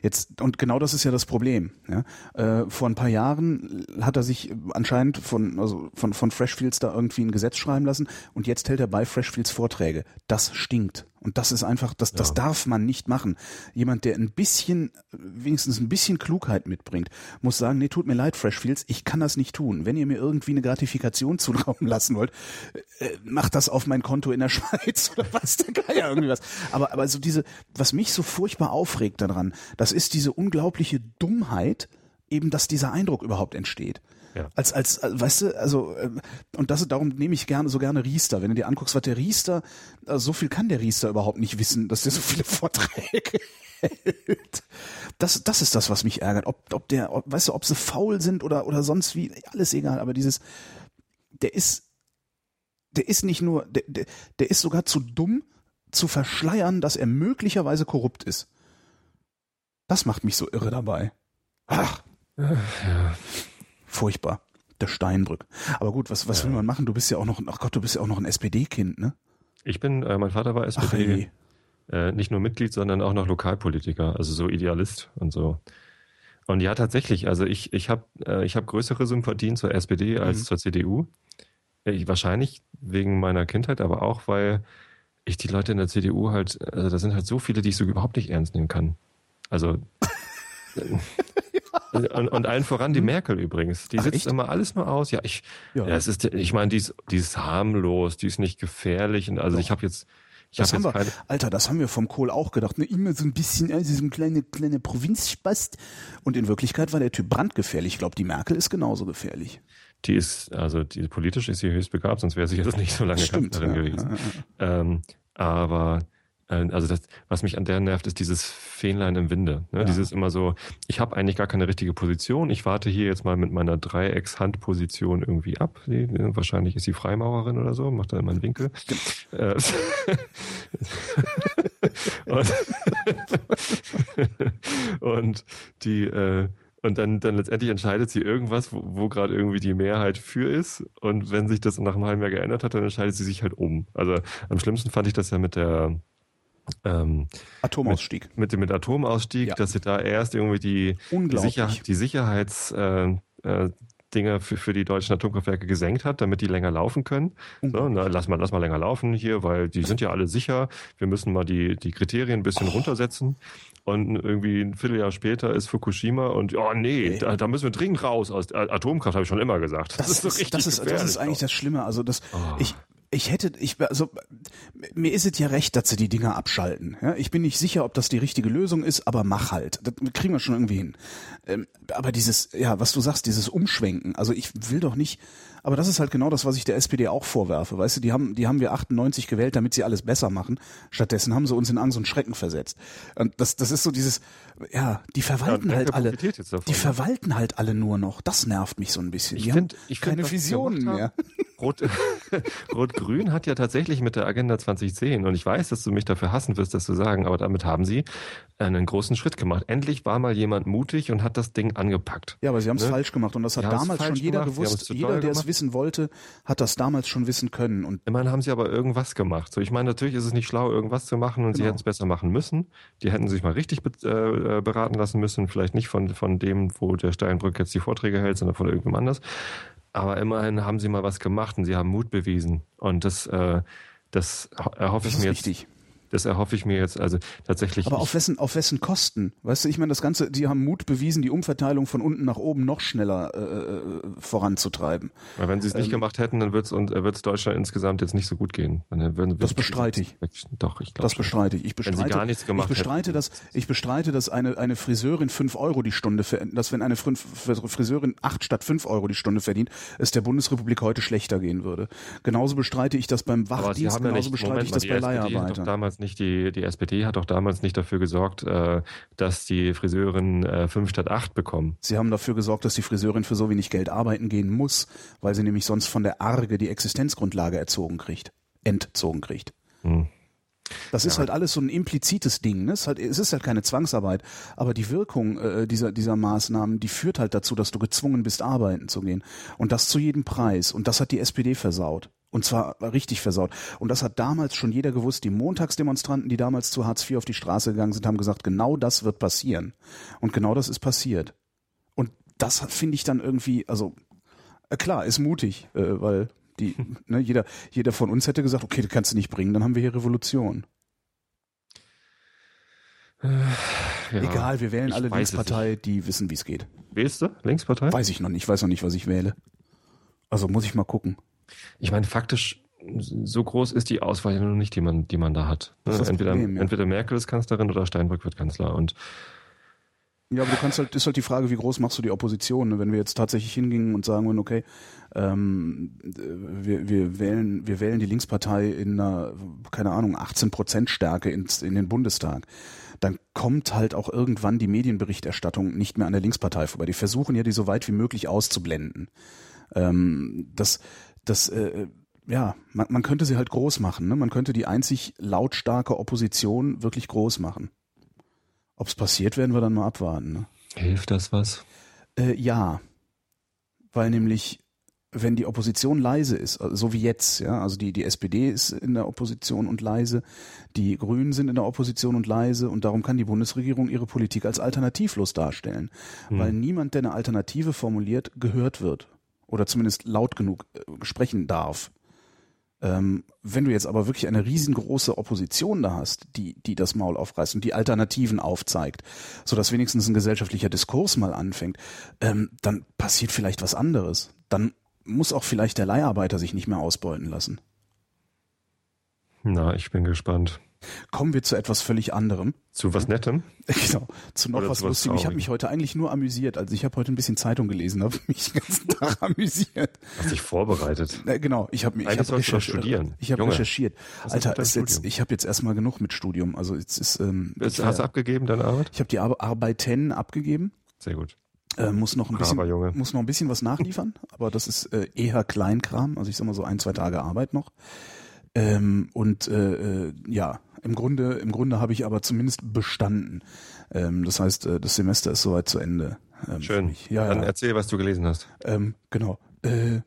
Speaker 1: Jetzt, und genau das ist ja das Problem. Ja? Äh, vor ein paar Jahren hat er sich anscheinend von, also von, von Freshfields da irgendwie ein Gesetz schreiben lassen und jetzt hält er bei Freshfields Vorträge. Das stinkt. Und das ist einfach, das, das
Speaker 2: Ja.
Speaker 1: darf man nicht machen. Jemand, der ein bisschen, wenigstens ein bisschen Klugheit mitbringt, muss sagen, nee, tut mir leid, Freshfields, ich kann das nicht tun. Wenn ihr mir irgendwie eine Gratifikation <laughs> zutrauen lassen wollt, äh, macht das auf mein Konto in der <laughs> Schweiz oder was, der Geier irgendwie was. Aber, aber so diese, was mich so furchtbar aufregt daran, das ist diese unglaubliche Dummheit, eben, dass dieser Eindruck überhaupt entsteht.
Speaker 2: Ja.
Speaker 1: Als, als, als, weißt du, also, ähm, und das, darum nehme ich gerne, so gerne Riester. Wenn du dir anguckst, was der Riester, also so viel kann der Riester überhaupt nicht wissen, dass der so viele <laughs> Vorträge hält. Das, das ist das, was mich ärgert. Ob, ob der, ob, weißt du, ob sie faul sind oder, oder sonst wie, alles egal, aber dieses, der ist, der ist nicht nur, der, der, der ist sogar zu dumm, zu verschleiern, dass er möglicherweise korrupt ist. Das macht mich so irre dabei. Ach,
Speaker 2: Ja.
Speaker 1: furchtbar. Der Steinbrück. Aber gut, was, was
Speaker 2: Ja.
Speaker 1: will man machen? Du bist ja auch noch, ach Gott, du bist ja auch noch ein SPD-Kind, ne?
Speaker 2: Ich bin, äh, mein Vater war
Speaker 1: Ach,
Speaker 2: SPD,
Speaker 1: ey.
Speaker 2: äh, nicht nur Mitglied, sondern auch noch Lokalpolitiker, also so Idealist und so. Und ja, tatsächlich, also ich, ich habe äh, ich hab größere Sympathien zur SPD als
Speaker 1: Mhm.
Speaker 2: zur CDU. Äh, Ich, wahrscheinlich wegen meiner Kindheit, aber auch, weil ich die Leute in der CDU halt, also da sind halt so viele, die ich so überhaupt nicht ernst nehmen kann. Also <laughs> <laughs> und, und allen voran die Merkel übrigens. Die
Speaker 1: Ach,
Speaker 2: sitzt
Speaker 1: echt?
Speaker 2: immer alles nur aus. Ja, ich,
Speaker 1: Ja.
Speaker 2: es ist, ich meine, die ist, die ist harmlos, die ist nicht gefährlich. Und also
Speaker 1: Doch.
Speaker 2: ich habe jetzt, ich
Speaker 1: Das
Speaker 2: habe
Speaker 1: haben
Speaker 2: jetzt
Speaker 1: wir, Alter, das haben wir vom Kohl auch gedacht. Ne? Immer so ein bisschen, also so ein kleine, kleine Provinzspast. Und in Wirklichkeit war der Typ brandgefährlich. Ich glaube, die Merkel ist genauso gefährlich.
Speaker 2: die ist, also die politisch ist sie höchst begabt, sonst wäre sie jetzt nicht so lange. Kanzlerin
Speaker 1: ja,
Speaker 2: gewesen.
Speaker 1: ja.
Speaker 2: Ähm, aber äh, also das, was mich an der nervt, ist dieses Fähnlein im Winde. Ne?
Speaker 1: Ja.
Speaker 2: Dieses immer so, ich habe eigentlich gar keine richtige Position. Ich warte hier jetzt mal mit meiner Dreieckshandposition irgendwie ab. Die, äh, wahrscheinlich ist sie Freimaurerin oder so, macht da immer einen Winkel. Äh, <laughs> und, <laughs> und die äh, und dann, dann letztendlich entscheidet sie irgendwas, wo, wo gerade irgendwie die Mehrheit für ist. Und wenn sich das nach einem halben Jahr geändert hat, dann entscheidet sie sich halt um. Also am schlimmsten fand ich das ja mit der ähm,
Speaker 1: Atomausstieg.
Speaker 2: mit dem mit Atomausstieg,
Speaker 1: Ja.
Speaker 2: dass sie da erst irgendwie die. Sicher, die Sicherheits äh, äh, für, für die deutschen Atomkraftwerke gesenkt hat, damit die länger laufen können. So, na, lass mal, lass mal länger laufen hier, weil die sind ja alle sicher. Wir müssen mal die, die Kriterien ein bisschen runtersetzen. Und irgendwie ein Vierteljahr später ist Fukushima und oh nee,
Speaker 1: Nee.
Speaker 2: Da, da müssen wir dringend raus aus Atomkraft, habe ich schon immer gesagt.
Speaker 1: Das, ist,
Speaker 2: so richtig
Speaker 1: das, ist, das ist eigentlich
Speaker 2: auch.
Speaker 1: das Schlimme. Also das,
Speaker 2: Oh.
Speaker 1: ich, ich hätte, ich, also mir ist es ja recht, dass sie die Dinger abschalten. Ja, ich bin nicht sicher, ob das die richtige Lösung ist, aber mach halt. Das kriegen wir schon irgendwie hin. Ähm, aber dieses, ja, was du sagst, dieses Umschwenken. Also ich will doch nicht. Aber das ist halt genau das, was ich der SPD auch vorwerfe. Weißt du, die haben, die haben wir 98 gewählt, damit sie alles besser machen. Stattdessen haben sie uns in Angst und Schrecken versetzt. Und das, das ist so dieses, ja, die verwalten
Speaker 2: Ja,
Speaker 1: halt alle.
Speaker 2: davon?
Speaker 1: Die verwalten halt alle nur noch. Das nervt mich so ein bisschen.
Speaker 2: Ich
Speaker 1: Die
Speaker 2: find-
Speaker 1: haben
Speaker 2: ich find,
Speaker 1: keine Visionen mehr.
Speaker 2: Rot, <laughs> Rot-Grün hat ja tatsächlich mit der Agenda 2010, und ich weiß, dass du mich dafür hassen wirst, das zu sagen, aber damit haben sie einen großen Schritt gemacht. Endlich war mal jemand mutig und hat das Ding angepackt.
Speaker 1: Ja, aber sie haben es
Speaker 2: Ne?
Speaker 1: falsch gemacht und das hat
Speaker 2: haben's
Speaker 1: damals schon jeder
Speaker 2: gemacht, sie
Speaker 1: gewusst. Jeder, der es wissen wollte, hat das damals schon wissen können. Und
Speaker 2: Immerhin haben sie aber irgendwas gemacht. So, ich meine, natürlich ist es nicht schlau, irgendwas zu machen und sie
Speaker 1: Genau.
Speaker 2: hätten es besser machen müssen. Die hätten sich mal richtig be äh, beraten lassen müssen, vielleicht nicht von, von dem, wo der Steinbrück jetzt die Vorträge hält, sondern von irgendjemand anders. Aber immerhin haben sie mal was gemacht und sie haben Mut bewiesen. Und das, äh, das erhoffe
Speaker 1: das
Speaker 2: ich mir jetzt.
Speaker 1: wichtig.
Speaker 2: Das erhoffe ich mir jetzt, also tatsächlich.
Speaker 1: Aber auf wessen, auf wessen Kosten? Weißt du, ich meine, das Ganze, die haben Mut bewiesen, die Umverteilung von unten nach oben noch schneller äh, äh, voranzutreiben.
Speaker 2: Weil wenn sie es nicht
Speaker 1: Ähm,
Speaker 2: gemacht hätten, dann wird es und wird's Deutschland insgesamt jetzt nicht so gut gehen. Dann würden,
Speaker 1: Das bestreite ich.
Speaker 2: Doch, ich glaube.
Speaker 1: Das bestreite ich. Ich
Speaker 2: Wenn sie
Speaker 1: bestreite,
Speaker 2: gar nichts gemacht
Speaker 1: ich bestreite,
Speaker 2: hätten.
Speaker 1: dass, ich bestreite, dass eine, eine Friseurin fünf Euro die Stunde, ver- dass wenn eine Friseurin acht statt fünf Euro die Stunde verdient, es der Bundesrepublik heute schlechter gehen würde. Genauso bestreite ich das beim Wachdienst,
Speaker 2: haben ja
Speaker 1: genauso
Speaker 2: nicht,
Speaker 1: bestreite
Speaker 2: Moment
Speaker 1: ich das bei Leiharbeitern.
Speaker 2: Damals nicht die, die SPD hat doch damals nicht dafür gesorgt, äh, dass die Friseurinnen äh, fünf statt acht bekommen.
Speaker 1: Sie haben dafür gesorgt, dass die Friseurin für so wenig Geld arbeiten gehen muss, weil sie nämlich sonst von der Arge die Existenzgrundlage erzogen kriegt, entzogen kriegt.
Speaker 2: Hm.
Speaker 1: Das ist halt alles so ein implizites Ding. Ne? Es, ist halt, es ist halt keine Zwangsarbeit, aber die Wirkung äh, dieser, dieser Maßnahmen, die führt halt dazu, dass du gezwungen bist, arbeiten zu gehen. Und das zu jedem Preis. Und das hat die SPD versaut. Und zwar richtig versaut. Und das hat damals schon jeder gewusst. Die Montagsdemonstranten, die damals zu Hartz IV auf die Straße gegangen sind, haben gesagt, genau das wird passieren. Und genau das ist passiert. Und das finde ich dann irgendwie, also äh, klar, ist mutig, äh, weil die, ne, jeder, jeder von uns hätte gesagt, okay, das kannst du nicht bringen, dann haben wir hier Revolution.
Speaker 2: Ja.
Speaker 1: Egal, wir wählen
Speaker 2: ich
Speaker 1: alle Linkspartei, die wissen, wie es geht.
Speaker 2: Wählst du? Linkspartei?
Speaker 1: Weiß ich noch nicht, ich weiß noch nicht, was ich wähle. Also muss ich mal gucken.
Speaker 2: Ich meine, faktisch, so groß ist die Auswahl ja noch nicht, die man, die man da hat.
Speaker 1: Das
Speaker 2: entweder,
Speaker 1: Problem, ja.
Speaker 2: entweder Merkel ist Kanzlerin oder Steinbrück wird Kanzler. Und
Speaker 1: Ja, aber du kannst halt, ist halt die Frage, wie groß machst du die Opposition? Ne? Wenn wir jetzt tatsächlich hingingen und sagen würden, okay, ähm, wir, wir wählen, wir wählen die Linkspartei in einer, keine Ahnung, 18 Prozent Stärke ins, in den Bundestag, dann kommt halt auch irgendwann die Medienberichterstattung nicht mehr an der Linkspartei vorbei. Die versuchen ja, die so weit wie möglich auszublenden. Ähm, das, das, äh, ja, man, man könnte sie halt groß machen. Ne? Man könnte die einzig lautstarke Opposition wirklich groß machen. Ob es passiert, werden wir dann mal abwarten. Ne?
Speaker 2: Hilft das was?
Speaker 1: Äh, ja, weil nämlich wenn die Opposition leise ist, also so wie jetzt, ja, also die, die SPD ist in der Opposition und leise, die Grünen sind in der Opposition und leise und darum kann die Bundesregierung ihre Politik als alternativlos darstellen, hm. weil niemand, der eine Alternative formuliert, gehört wird oder zumindest laut genug äh, sprechen darf. Ähm, wenn du jetzt aber wirklich eine riesengroße Opposition da hast, die, die das Maul aufreißt und die Alternativen aufzeigt, sodass wenigstens ein gesellschaftlicher Diskurs mal anfängt, ähm, dann passiert vielleicht was anderes. Dann muss auch vielleicht der Leiharbeiter sich nicht mehr ausbeuten lassen.
Speaker 2: Na, ich bin gespannt.
Speaker 1: Kommen wir zu etwas völlig anderem.
Speaker 2: Zu was Nettem? <laughs>
Speaker 1: Genau, zu noch Oder was Lustigem. Ich habe mich heute eigentlich nur amüsiert. Also ich habe heute ein bisschen Zeitung gelesen, habe mich den ganzen Tag <laughs> amüsiert.
Speaker 2: Hast dich vorbereitet?
Speaker 1: Ja, genau, ich habe mich
Speaker 2: ich hab recherchiert. studieren.
Speaker 1: Ich habe recherchiert. Alter, jetzt, ich habe jetzt erstmal genug mit Studium. Also jetzt ist ähm,
Speaker 2: jetzt hast du abgegeben deine Arbeit?
Speaker 1: Ich habe die Ar Arbeiten abgegeben.
Speaker 2: Sehr gut.
Speaker 1: Äh, muss noch ein bisschen muss noch ein bisschen was nachliefern, aber das ist äh, eher Kleinkram, also ich sag mal so ein, zwei Tage Arbeit noch. Ähm, und äh, äh, ja, im Grunde, im Grunde habe ich aber zumindest bestanden. Ähm, das heißt, äh, das Semester ist soweit zu Ende.
Speaker 2: Ähm, Schön. Ja, Dann ja. erzähl, was du gelesen hast.
Speaker 1: Ähm, genau. Äh,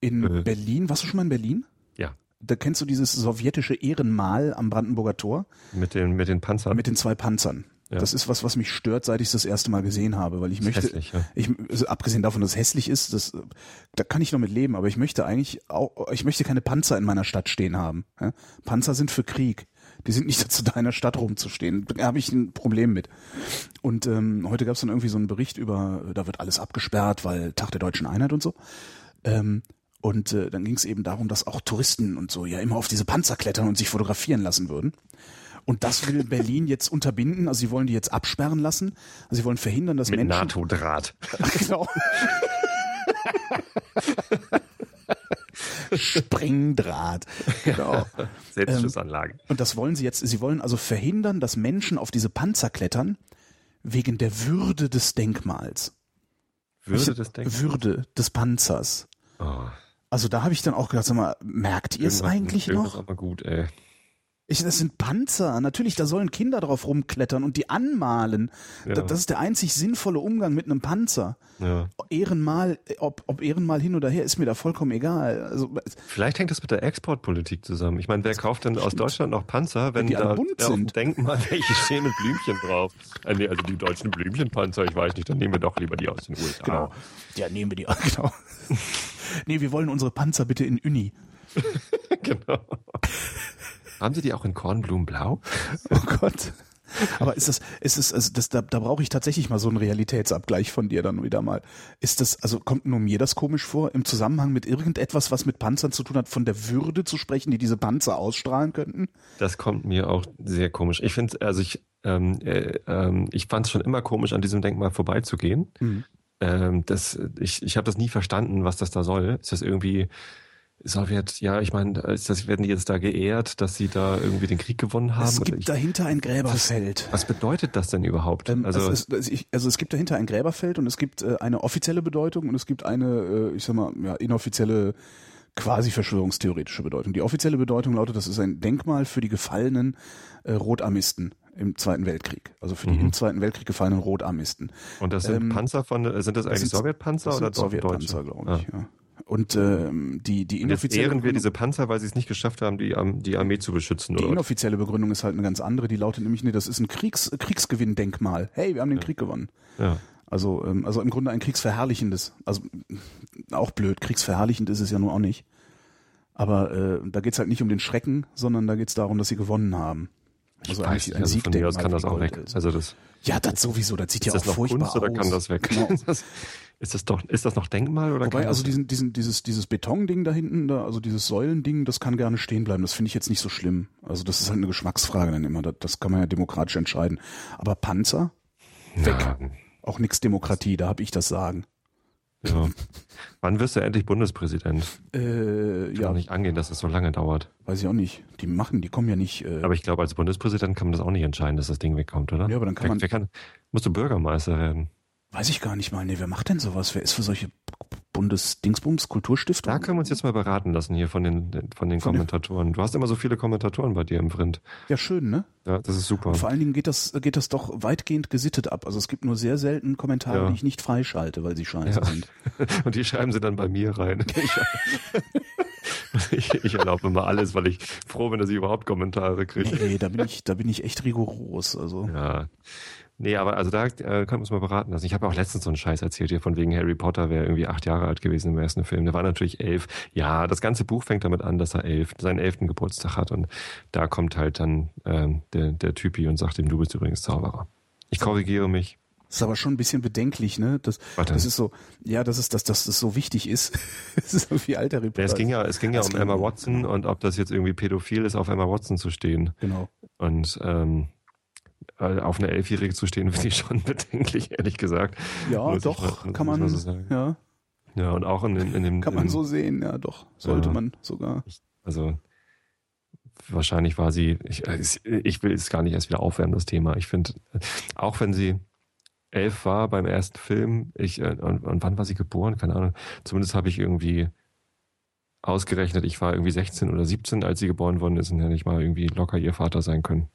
Speaker 1: in äh. Berlin, warst du schon mal in Berlin?
Speaker 2: Ja.
Speaker 1: Da kennst du dieses sowjetische Ehrenmal am Brandenburger Tor?
Speaker 2: Mit den, mit den Panzern?
Speaker 1: Mit den zwei Panzern. Ja. Das ist was, was mich stört, seit ich es das erste Mal gesehen habe, weil ich möchte, hässlich, ja. ich, also abgesehen davon, dass es hässlich ist, das, da kann ich noch mit leben, aber ich möchte eigentlich auch, ich möchte keine Panzer in meiner Stadt stehen haben. Ja? Panzer sind für Krieg. Die sind nicht <laughs> dazu da, in der Stadt rumzustehen. Da habe ich ein Problem mit. Und ähm, heute gab es dann irgendwie so einen Bericht über, da wird alles abgesperrt, weil Tag der deutschen Einheit und so. Ähm, und äh, dann ging es eben darum, dass auch Touristen und so ja immer auf diese Panzer klettern und sich fotografieren lassen würden. Und das will Berlin jetzt unterbinden. Also sie wollen die jetzt absperren lassen. Also sie wollen verhindern, dass
Speaker 2: Mit
Speaker 1: Menschen...
Speaker 2: NATO-Draht. <laughs>
Speaker 1: genau. Springdraht. Genau.
Speaker 2: Selbstschussanlage. Ähm,
Speaker 1: und das wollen sie jetzt, sie wollen also verhindern, dass Menschen auf diese Panzer klettern, wegen der Würde des Denkmals.
Speaker 2: Würde des Denkmals?
Speaker 1: Würde des Panzers. Oh. Also da habe ich dann auch gedacht, sag mal, merkt ihr es eigentlich noch?
Speaker 2: aber gut, ey.
Speaker 1: Ich, das sind Panzer. Natürlich, da sollen Kinder drauf rumklettern und die anmalen. Ja. Das ist der einzig sinnvolle Umgang mit einem Panzer. Ja. Ehrenmal, ob, ob Ehrenmal hin oder her, ist mir da vollkommen egal. Also,
Speaker 2: Vielleicht hängt das mit der Exportpolitik zusammen. Ich meine, wer kauft denn aus Deutschland noch Panzer, wenn,
Speaker 1: wenn die
Speaker 2: da
Speaker 1: bunt sind?
Speaker 2: Denkmal, <laughs> welche stehen mit Blümchen drauf? Äh, also die deutschen Blümchenpanzer, ich weiß nicht, dann nehmen wir doch lieber die aus den USA.
Speaker 1: Genau. Ja, nehmen wir die, <laughs> genau. nee, wir wollen unsere Panzer bitte in Uni. <laughs>
Speaker 2: genau. Haben Sie die auch in Kornblumenblau? <laughs>
Speaker 1: Oh Gott. Aber ist das, ist es, also das, da, da brauche ich tatsächlich mal so einen Realitätsabgleich von dir dann wieder mal. Ist das, also kommt nur mir das komisch vor, im Zusammenhang mit irgendetwas, was mit Panzern zu tun hat, von der Würde zu sprechen, die diese Panzer ausstrahlen könnten?
Speaker 2: Das kommt mir auch sehr komisch. Ich finde, also ich, ähm, äh, äh, ich fand es schon immer komisch, an diesem Denkmal vorbeizugehen. Mhm. Ähm, das, ich ich habe das nie verstanden, was das da soll. Ist das irgendwie Sowjet, ja, ich meine, das werden die jetzt da geehrt, dass sie da irgendwie den Krieg gewonnen haben?
Speaker 1: Es gibt ich, dahinter ein Gräberfeld.
Speaker 2: Was, was, bedeutet das denn überhaupt?
Speaker 1: Ähm, also, es ist, also es gibt dahinter ein Gräberfeld und es gibt äh, eine offizielle Bedeutung und es gibt eine, äh, ich sag mal, ja, inoffizielle quasi verschwörungstheoretische Bedeutung. Die offizielle Bedeutung lautet, das ist ein Denkmal für die gefallenen äh, Rotarmisten im Zweiten Weltkrieg. Also für die mhm. im Zweiten Weltkrieg gefallenen Rotarmisten.
Speaker 2: Und das sind ähm, Panzer von, sind das eigentlich Sowjetpanzer oder
Speaker 1: Sowjetpanzer, glaube ich, ja. ja. Und ähm, die, die
Speaker 2: inoffizielle. ehren wir diese Panzer, weil sie es nicht geschafft haben, die, die Armee zu beschützen,
Speaker 1: Die oder? inoffizielle Begründung ist halt eine ganz andere. Die lautet nämlich, nee, das ist ein Kriegs, Kriegsgewinndenkmal. Hey, wir haben den ja. Krieg gewonnen.
Speaker 2: Ja.
Speaker 1: Also, ähm, also im Grunde ein kriegsverherrlichendes. Also <laughs> auch blöd, kriegsverherrlichend ist es ja nur auch nicht. Aber äh, da geht's halt nicht um den Schrecken, sondern da geht's darum, dass sie gewonnen haben.
Speaker 2: Also ich eigentlich weiß, ein also. Von kann das auch weg. Also das,
Speaker 1: ja, das sowieso, das sieht ja auch
Speaker 2: noch
Speaker 1: furchtbar
Speaker 2: Kunst,
Speaker 1: aus.
Speaker 2: Oder kann das weg? Genau. <laughs> Ist das doch, ist das noch Denkmal oder?
Speaker 1: Wobei, also diesen, diesen, dieses, dieses Betonding da hinten, da, also dieses Säulending, das kann gerne stehen bleiben. Das finde ich jetzt nicht so schlimm. Also das ist halt eine Geschmacksfrage dann immer. Das, das kann man ja demokratisch entscheiden. Aber Panzer? Weg.
Speaker 2: Ja,
Speaker 1: Auch nix Demokratie, da hab ich das Sagen.
Speaker 2: Ja. Wann wirst du endlich Bundespräsident?
Speaker 1: Äh,
Speaker 2: Kann
Speaker 1: ja,
Speaker 2: doch nicht angehen, dass es so lange dauert.
Speaker 1: weiß ich auch nicht. Die machen, die kommen ja nicht. Äh,
Speaker 2: Aber ich glaube, als Bundespräsident kann man das auch nicht entscheiden, dass das Ding wegkommt, oder?
Speaker 1: Ja, aber dann kann
Speaker 2: wer,
Speaker 1: man-
Speaker 2: Wer kann, musst du Bürgermeister werden?
Speaker 1: weiß ich gar nicht mal. Nee, wer macht denn sowas? Wer ist für solche Bundesdingsbums, Kulturstiftung?
Speaker 2: Da können wir uns jetzt mal beraten lassen hier von den, von den
Speaker 1: Von
Speaker 2: Kommentatoren. Du hast immer so viele Kommentatoren bei dir im Print.
Speaker 1: Ja, schön, ne?
Speaker 2: Ja, das ist super.
Speaker 1: Und vor allen Dingen geht das, geht das doch weitgehend gesittet ab. Also es gibt nur sehr selten Kommentare,
Speaker 2: Ja.
Speaker 1: die ich nicht freischalte, weil sie scheiße
Speaker 2: Ja.
Speaker 1: sind. <laughs>
Speaker 2: Und die schreiben sie dann bei mir rein. <laughs> Ich, ich erlaube immer alles, weil ich froh bin, dass ich überhaupt Kommentare kriege.
Speaker 1: Nee, da bin ich, da bin ich echt rigoros. Also
Speaker 2: Ja. Nee, aber also da äh, können wir uns mal beraten lassen. Ich habe auch letztens so einen Scheiß erzählt hier von wegen Harry Potter wäre irgendwie acht Jahre alt gewesen im ersten Film. Der war natürlich elf. Ja, das ganze Buch fängt damit an, dass er elf, seinen elften Geburtstag hat und da kommt halt dann ähm, der, der Typi und sagt ihm, du bist übrigens Zauberer. Ich korrigiere mich.
Speaker 1: ist aber schon ein bisschen bedenklich, ne? Das,
Speaker 2: Warte.
Speaker 1: das ist so, ja, das ist, dass, dass das so wichtig ist. <laughs> Es ist so wie alter Harry
Speaker 2: Ja, es ging ja, es ging ja
Speaker 1: Es
Speaker 2: um
Speaker 1: ging-
Speaker 2: Emma Watson und ob das jetzt irgendwie pädophil ist, auf Emma Watson zu stehen.
Speaker 1: Genau.
Speaker 2: Und ähm, äh, auf eine Elfjährige zu stehen, finde ich schon <laughs> bedenklich, ehrlich gesagt.
Speaker 1: Ja,
Speaker 2: Muss
Speaker 1: doch,
Speaker 2: mal-
Speaker 1: kann man,
Speaker 2: so sagen.
Speaker 1: ja,
Speaker 2: Ja, und auch in dem, in dem
Speaker 1: kann man
Speaker 2: in,
Speaker 1: so sehen, ja, doch, sollte
Speaker 2: Ja.
Speaker 1: man sogar.
Speaker 2: Also wahrscheinlich war sie, ich, äh, ich will es gar nicht erst wieder aufwärmen, das Thema. Ich finde, auch wenn sie elf war beim ersten Film, ich, äh, und, und wann war sie geboren? Keine Ahnung. Zumindest habe ich irgendwie ausgerechnet, ich war irgendwie 16 oder 17, als sie geboren worden ist und hätte ich mal irgendwie locker ihr Vater sein können.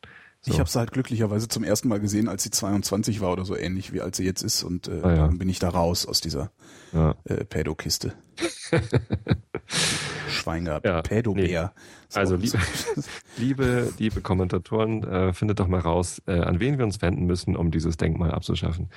Speaker 2: So.
Speaker 1: Ich habe sie halt glücklicherweise zum ersten Mal gesehen, als sie 22 war oder so ähnlich wie als sie jetzt ist und äh,
Speaker 2: Ah, ja.
Speaker 1: dann bin ich da raus aus dieser
Speaker 2: ja.
Speaker 1: äh, Pädokiste. <laughs> Schwein gehabt.
Speaker 2: Ja,
Speaker 1: Pädobär. So,
Speaker 2: Also,
Speaker 1: so. <laughs>
Speaker 2: Liebe, liebe Kommentatoren, äh, findet doch mal raus, äh, an wen wir uns wenden müssen, um dieses Denkmal abzuschaffen.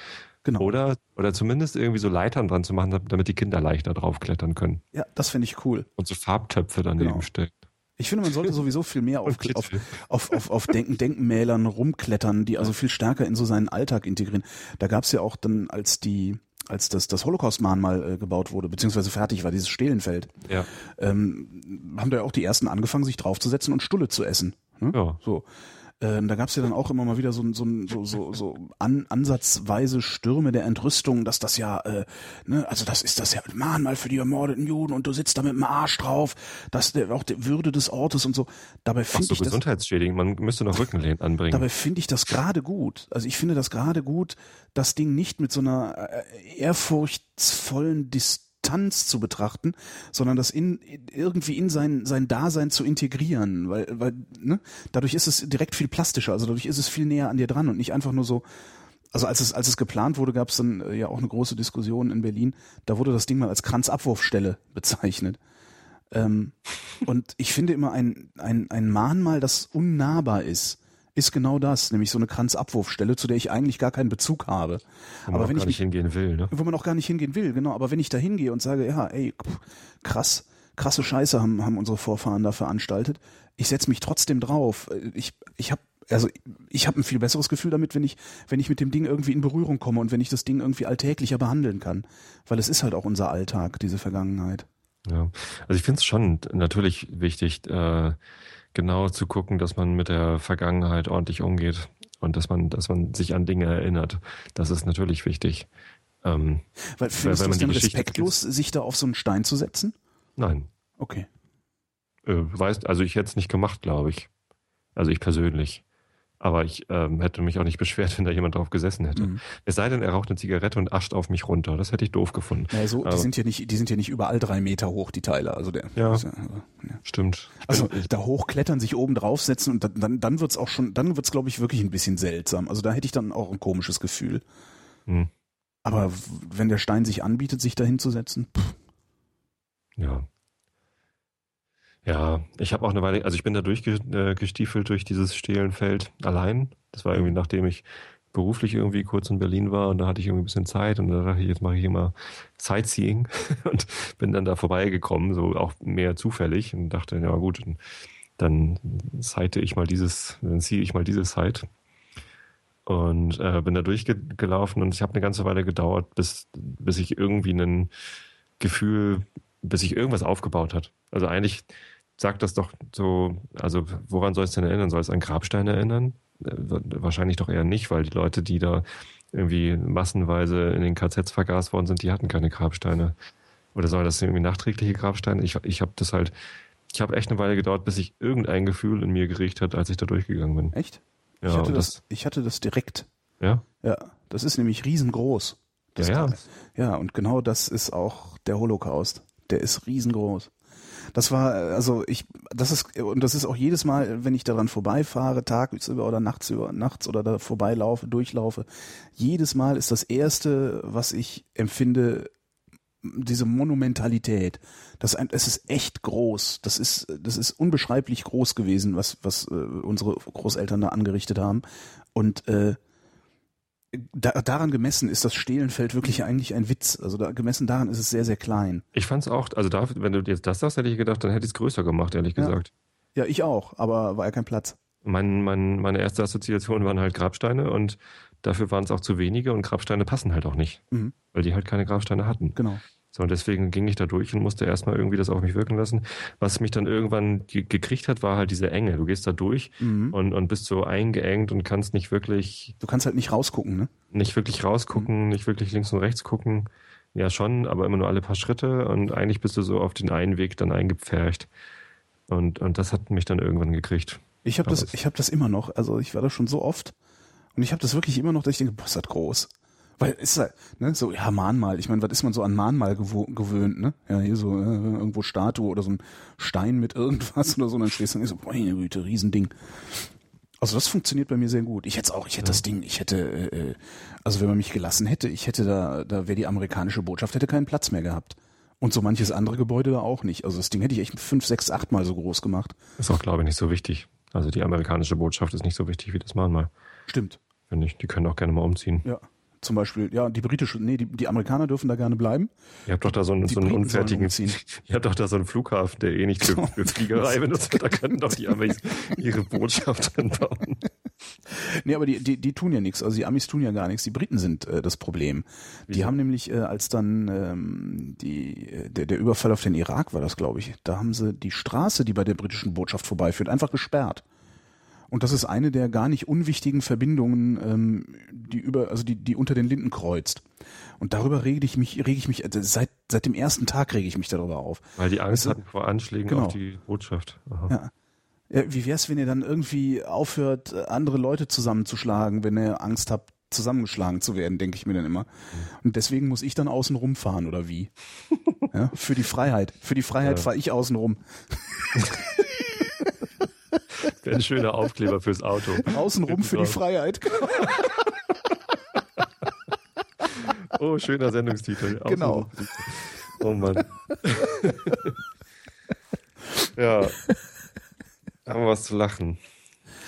Speaker 1: genau.
Speaker 2: Oder, oder zumindest irgendwie so Leitern dran zu machen, damit die Kinder leichter draufklettern können.
Speaker 1: Ja, das finde ich cool.
Speaker 2: Und so Farbtöpfe daneben
Speaker 1: Genau.
Speaker 2: stellen.
Speaker 1: Ich finde, man sollte <laughs> sowieso viel mehr auf, auf, auf, auf, auf Denken, Denkmälern rumklettern, die also viel stärker in so seinen Alltag integrieren. Da gab's ja auch dann, als die, als das, das Holocaust-Mahnmal äh, gebaut wurde, beziehungsweise fertig war, dieses Stehlenfeld,
Speaker 2: Ja.
Speaker 1: ähm, haben da ja auch die ersten angefangen, sich draufzusetzen und Stulle zu essen. Ne?
Speaker 2: Ja.
Speaker 1: So. Ähm, da gab's ja dann auch immer mal wieder so, so, so, so, so an, ansatzweise Stürme der Entrüstung, dass das ja, äh, ne, also das ist das ja Mahnmal für die ermordeten Juden und du sitzt da mit dem Arsch drauf, das der, auch die Würde des Ortes und so. Dabei finde
Speaker 2: so,
Speaker 1: ich das,
Speaker 2: gesundheitsschädigend. Man müsste noch Rückenlehnen anbringen.
Speaker 1: dabei finde ich das gerade gut. Also ich finde das gerade gut, das Ding nicht mit so einer äh, ehrfurchtsvollen Distanz zu betrachten, sondern das in irgendwie in sein sein Dasein zu integrieren, weil weil ne, dadurch ist es direkt viel plastischer, also dadurch ist es viel näher an dir dran und nicht einfach nur so also als es als es geplant wurde, gab es dann äh, ja auch eine große Diskussion in Berlin. Da wurde das Ding mal als Kranzabwurfstelle bezeichnet. Ähm, und ich finde immer ein, ein, ein Mahnmal, das unnahbar ist, ist genau das, nämlich so eine Kranzabwurfstelle, zu der ich eigentlich gar keinen Bezug habe.
Speaker 2: wo man
Speaker 1: aber
Speaker 2: auch
Speaker 1: wenn
Speaker 2: gar
Speaker 1: ich
Speaker 2: nicht hingehen will. Ne?
Speaker 1: wo man auch gar nicht hingehen will, genau. Aber wenn ich da hingehe und sage, ja, ey, krass, krasse Scheiße haben, haben unsere Vorfahren da veranstaltet, ich setze mich trotzdem drauf. Ich, ich habe also ich habe ein viel besseres Gefühl damit, wenn ich, wenn ich mit dem Ding irgendwie in Berührung komme und wenn ich das Ding irgendwie alltäglicher behandeln kann. Weil es ist halt auch unser Alltag, diese Vergangenheit.
Speaker 2: Ja. Also ich finde es schon natürlich wichtig, äh, genau zu gucken, dass man mit der Vergangenheit ordentlich umgeht und dass man, dass man sich an Dinge erinnert. Das ist natürlich wichtig. Ähm,
Speaker 1: Weil findest du es
Speaker 2: die
Speaker 1: denn
Speaker 2: Geschichte
Speaker 1: respektlos, sich da auf so einen Stein zu setzen?
Speaker 2: nein,
Speaker 1: Okay.
Speaker 2: äh, weißt, also ich hätte es nicht gemacht, glaube ich. Also ich persönlich. Aber ich ähm, hätte mich auch nicht <laughs> beschwert, wenn da jemand drauf gesessen hätte.
Speaker 1: Mhm.
Speaker 2: Es sei denn, er raucht eine Zigarette und ascht auf mich runter. Das hätte ich doof gefunden.
Speaker 1: Naja, so, die sind ja nicht, die sind ja nicht überall drei Meter hoch, die Teile. Also der,
Speaker 2: Ja.
Speaker 1: also, ja.
Speaker 2: Stimmt. Ich
Speaker 1: also
Speaker 2: bin- ich,
Speaker 1: da hochklettern, sich oben draufsetzen und dann, dann, dann wird's auch schon, dann wird's glaube ich wirklich ein bisschen seltsam. Also da hätte ich dann auch ein komisches Gefühl.
Speaker 2: hm,
Speaker 1: Aber wenn der Stein sich anbietet, sich da hinzusetzen, pff,
Speaker 2: ja. Ja, ich habe auch eine Weile, also ich bin da durchgestiefelt durch dieses Stehlenfeld allein. Das war irgendwie, nachdem ich beruflich irgendwie kurz in Berlin war und da hatte ich irgendwie ein bisschen Zeit und da dachte ich, jetzt mache ich immer Sightseeing <laughs> und bin dann da vorbeigekommen, so auch mehr zufällig und dachte, ja gut, dann, site ich mal dieses, dann ziehe ich mal diese Site und äh, bin da durchgelaufen und es hat eine ganze Weile gedauert, bis, bis ich irgendwie ein Gefühl, bis sich irgendwas aufgebaut hat. Also eigentlich sagt das doch so, also woran soll es denn erinnern? Soll es an Grabsteine erinnern? Äh, Wahrscheinlich doch eher nicht, weil die Leute, die da irgendwie massenweise in den KZs vergast worden sind, die hatten keine Grabsteine. Oder soll das irgendwie nachträgliche Grabsteine? Ich, ich habe das halt, ich habe echt eine Weile gedauert, bis sich irgendein Gefühl in mir geregt hat, als ich da durchgegangen bin.
Speaker 1: Echt?
Speaker 2: Ja,
Speaker 1: ich, hatte
Speaker 2: und
Speaker 1: das, ich hatte das direkt.
Speaker 2: Ja,
Speaker 1: Ja, das ist nämlich riesengroß. Das
Speaker 2: ja, ja.
Speaker 1: Ja, und genau das ist auch der Holocaust. Der ist riesengroß. Das war, äh, also ich, das ist, und das ist auch jedes Mal, wenn ich daran vorbeifahre, tagsüber oder nachts über, nachts oder da vorbeilaufe, durchlaufe, jedes Mal ist das erste, was ich empfinde, diese Monumentalität. Das, es ist echt groß. Das ist, das ist unbeschreiblich groß gewesen, was, was äh, unsere Großeltern da angerichtet haben. Und äh, da, daran gemessen ist das Stehlenfeld wirklich eigentlich ein Witz. Also da, gemessen daran ist es sehr, sehr klein.
Speaker 2: Ich fand's auch, also da, wenn du jetzt das sagst, hätte ich gedacht, dann hätte ich es größer gemacht, ehrlich
Speaker 1: Ja.
Speaker 2: gesagt.
Speaker 1: Ja, ich auch, aber war ja kein Platz.
Speaker 2: Mein, mein, meine erste Assoziation waren halt Grabsteine und dafür waren es auch zu wenige und Grabsteine passen halt auch nicht,
Speaker 1: Mhm.
Speaker 2: weil die halt keine Grabsteine hatten.
Speaker 1: Genau.
Speaker 2: So, und deswegen ging ich da durch und musste erstmal irgendwie das auf mich wirken lassen. Was mich dann irgendwann ge gekriegt hat, war halt diese Enge. Du gehst da durch
Speaker 1: Mhm.
Speaker 2: und, und bist so eingeengt und kannst nicht wirklich,
Speaker 1: Du kannst halt nicht rausgucken, ne?
Speaker 2: nicht wirklich rausgucken, nicht wirklich links und rechts gucken. Ja, schon, aber immer nur alle paar Schritte und eigentlich bist du so auf den einen Weg dann eingepfercht. Und, und das hat mich dann irgendwann gekriegt.
Speaker 1: Ich habe das, ich habe das immer noch. Also ich war da schon so oft und ich habe das wirklich immer noch, dass ich denke, boah, ist das groß. Weil ist halt, ne, so, ja, Mahnmal. Ich meine, was ist man so an Mahnmal gewöhnt, ne? Ja, hier so äh, irgendwo Statue oder so ein Stein mit irgendwas oder so, und dann stehst du und so, meine Güte, Riesending. Also das funktioniert bei mir sehr gut. Ich hätte auch, ich hätte das Ding, ich hätte, äh, äh, also wenn man mich gelassen hätte, ich hätte da, da wäre die amerikanische Botschaft, hätte keinen Platz mehr gehabt. Und so manches andere Gebäude da auch nicht. Also das Ding hätte ich echt fünf, sechs, acht Mal so groß gemacht.
Speaker 2: Ist auch, glaube ich, nicht so wichtig. Also die amerikanische Botschaft ist nicht so wichtig wie das Mahnmal,
Speaker 1: Stimmt.
Speaker 2: finde ich. Die können auch gerne mal umziehen.
Speaker 1: Ja. Zum Beispiel, ja, die britische, nee, die, die Amerikaner dürfen da gerne bleiben.
Speaker 2: Ihr habt doch da so einen,
Speaker 1: Die
Speaker 2: so einen
Speaker 1: Briten
Speaker 2: unfertigen, <laughs> ihr habt doch da so einen Flughafen, der eh nicht für, <laughs> für Fliegerei benutzt wird. Da könnten doch die Amis <laughs> ihre Botschaft drin bauen.
Speaker 1: Nee, aber die, die, die tun ja nichts. Also die Amis tun ja gar nichts. Die Briten sind äh, das Problem. Die
Speaker 2: Wieso?
Speaker 1: haben nämlich, äh, als dann ähm, die, äh, der, der Überfall auf den Irak war das, glaube ich, da haben sie die Straße, die bei der britischen Botschaft vorbeiführt, einfach gesperrt. Und das ist eine der gar nicht unwichtigen Verbindungen, ähm, die über, also die, die unter den Linden kreuzt. Und darüber rege ich mich, rege ich mich, also seit, seit dem ersten Tag rege ich mich darüber auf.
Speaker 2: Weil die Angst
Speaker 1: du,
Speaker 2: hatten vor Anschlägen
Speaker 1: genau.
Speaker 2: auf die Botschaft. Aha.
Speaker 1: Ja. Ja, wie wär's, wenn ihr dann irgendwie aufhört, andere Leute zusammenzuschlagen, wenn ihr Angst habt, zusammengeschlagen zu werden, denke ich mir dann immer. Und deswegen muss ich dann außen rumfahren, oder wie? <laughs> Ja, für die Freiheit. Für die Freiheit
Speaker 2: Ja.
Speaker 1: fahre ich außen rum. <laughs>
Speaker 2: Wäre ein schöner Aufkleber fürs Auto.
Speaker 1: Außen rum für die. Freiheit.
Speaker 2: Oh, schöner Sendungstitel.
Speaker 1: Genau.
Speaker 2: Oh Mann. <laughs> ja. Haben wir was zu lachen.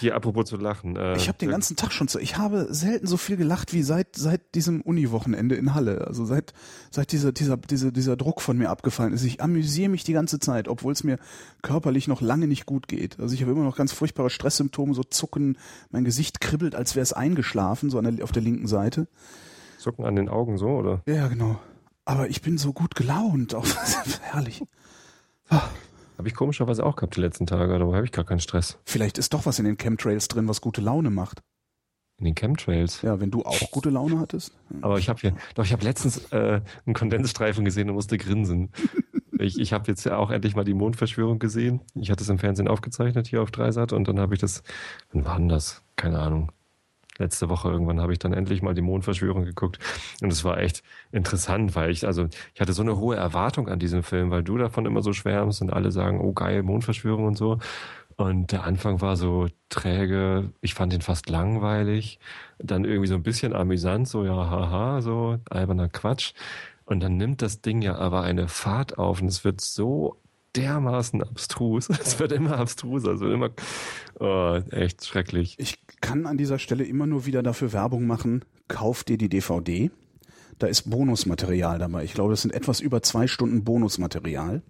Speaker 2: Hier, apropos zu lachen. Äh,
Speaker 1: Ich habe den ganzen Tag schon zu. Ich habe selten so viel gelacht wie seit seit diesem Uni-Wochenende in Halle. Also seit seit dieser dieser dieser dieser Druck von mir abgefallen ist. Ich amüsiere mich die ganze Zeit, obwohl es mir körperlich noch lange nicht gut geht. Also ich habe immer noch ganz furchtbare Stresssymptome, so Zucken. Mein Gesicht kribbelt, als wäre es eingeschlafen, so an der, auf der linken Seite.
Speaker 2: Zucken an den Augen so, oder?
Speaker 1: Ja, genau. Aber ich bin so gut gelaunt. <laughs> Auch, herrlich.
Speaker 2: Habe ich komischerweise auch gehabt die letzten Tage, aber habe ich gar keinen Stress.
Speaker 1: Vielleicht ist doch was in den Chemtrails drin, was gute Laune macht.
Speaker 2: In den Chemtrails.
Speaker 1: Ja, wenn du auch gute Laune hattest.
Speaker 2: Aber ich habe ja, doch, ich habe letztens äh, einen Kondensstreifen gesehen und musste grinsen. <laughs> Ich, ich habe jetzt ja auch endlich mal die Mondverschwörung gesehen. Ich hatte es im Fernsehen aufgezeichnet hier auf Dreisat und dann habe ich das, wann war denn das? Keine Ahnung. Letzte Woche irgendwann habe ich dann endlich mal die Mondverschwörung geguckt und es war echt interessant, weil ich, also ich hatte so eine hohe Erwartung an diesem Film, weil du davon immer so schwärmst und alle sagen, oh geil, Mondverschwörung und so. Und der Anfang war so träge, ich fand ihn fast langweilig, dann irgendwie so ein bisschen amüsant, so ja, haha, so alberner Quatsch. Und dann nimmt das Ding ja aber eine Fahrt auf und es wird so dermaßen abstrus. <laughs> Es wird immer abstruser, es wird immer oh, echt schrecklich.
Speaker 1: Ich kann an dieser Stelle immer nur wieder dafür Werbung machen. Kauf dir die DVD. Da ist Bonusmaterial dabei. Ich glaube, das sind etwas über zwei Stunden Bonusmaterial.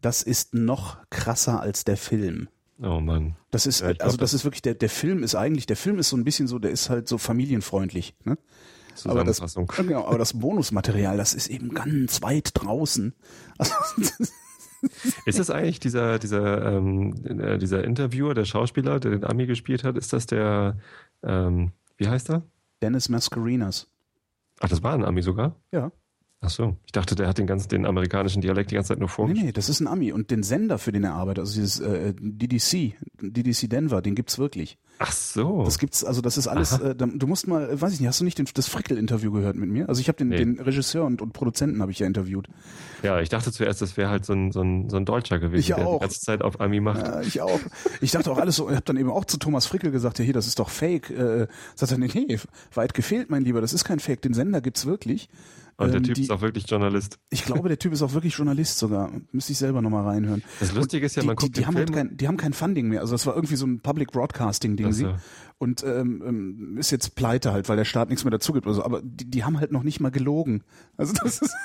Speaker 1: Das ist noch krasser als der Film.
Speaker 2: Oh Mann.
Speaker 1: Das ist,
Speaker 2: Ja, ich glaub,
Speaker 1: also das
Speaker 2: das-
Speaker 1: ist wirklich, der, der Film ist eigentlich, der Film ist so ein bisschen so, der ist halt so familienfreundlich, ne? Aber das, <laughs> genau, aber das Bonusmaterial, das ist eben ganz weit draußen. <laughs> Also,
Speaker 2: Ist das eigentlich dieser, dieser, ähm, äh, dieser Interviewer, der Schauspieler, der den Ami gespielt hat, ist das der, ähm, wie heißt er?
Speaker 1: Dennis Mascarinas.
Speaker 2: Ach, das war ein Ami sogar?
Speaker 1: Ja.
Speaker 2: Ach so, ich dachte, der hat den ganzen, den amerikanischen Dialekt die ganze Zeit nur
Speaker 1: Nee,
Speaker 2: vorgestellt.
Speaker 1: nee, das ist ein Ami. Und den Sender, für den er arbeitet, also dieses äh, DDC, DDC Denver, den gibt's wirklich.
Speaker 2: Ach so.
Speaker 1: Das gibt's, also das ist alles,
Speaker 2: Aha.
Speaker 1: äh, du musst mal, äh, weiß ich nicht, hast du nicht den, das Frickel-Interview gehört mit mir? Also ich habe den,
Speaker 2: Nee.
Speaker 1: den Regisseur und, und Produzenten habe ich ja interviewt.
Speaker 2: ja, ich dachte zuerst, das wäre halt so ein, so ein, so ein Deutscher gewesen,
Speaker 1: Ich
Speaker 2: der
Speaker 1: auch.
Speaker 2: die ganze Zeit auf Ami macht.
Speaker 1: Ja, ich auch. Ich dachte auch alles so, ich habe dann eben auch zu Thomas Frickel gesagt, ja hier, das ist doch Fake. Äh, sagt er, nee, nee, weit gefehlt, mein Lieber, das ist kein Fake, den Sender gibt's wirklich.
Speaker 2: Und der
Speaker 1: Ähm,
Speaker 2: Typ
Speaker 1: die,
Speaker 2: ist auch wirklich Journalist.
Speaker 1: ich glaube, der Typ ist auch wirklich Journalist sogar. Müsste ich selber nochmal reinhören.
Speaker 2: Das Lustige ist ja,
Speaker 1: die,
Speaker 2: man
Speaker 1: die,
Speaker 2: guckt
Speaker 1: die
Speaker 2: den
Speaker 1: haben halt
Speaker 2: Film.
Speaker 1: kein, die haben kein Funding mehr. Also das war irgendwie so ein Public Broadcasting Ding
Speaker 2: Ach
Speaker 1: sie.
Speaker 2: so.
Speaker 1: Und ähm, ähm, ist jetzt pleite halt, weil der Staat nichts mehr dazu gibt. Also, aber die, die haben halt noch nicht mal gelogen. Also das ist <laughs>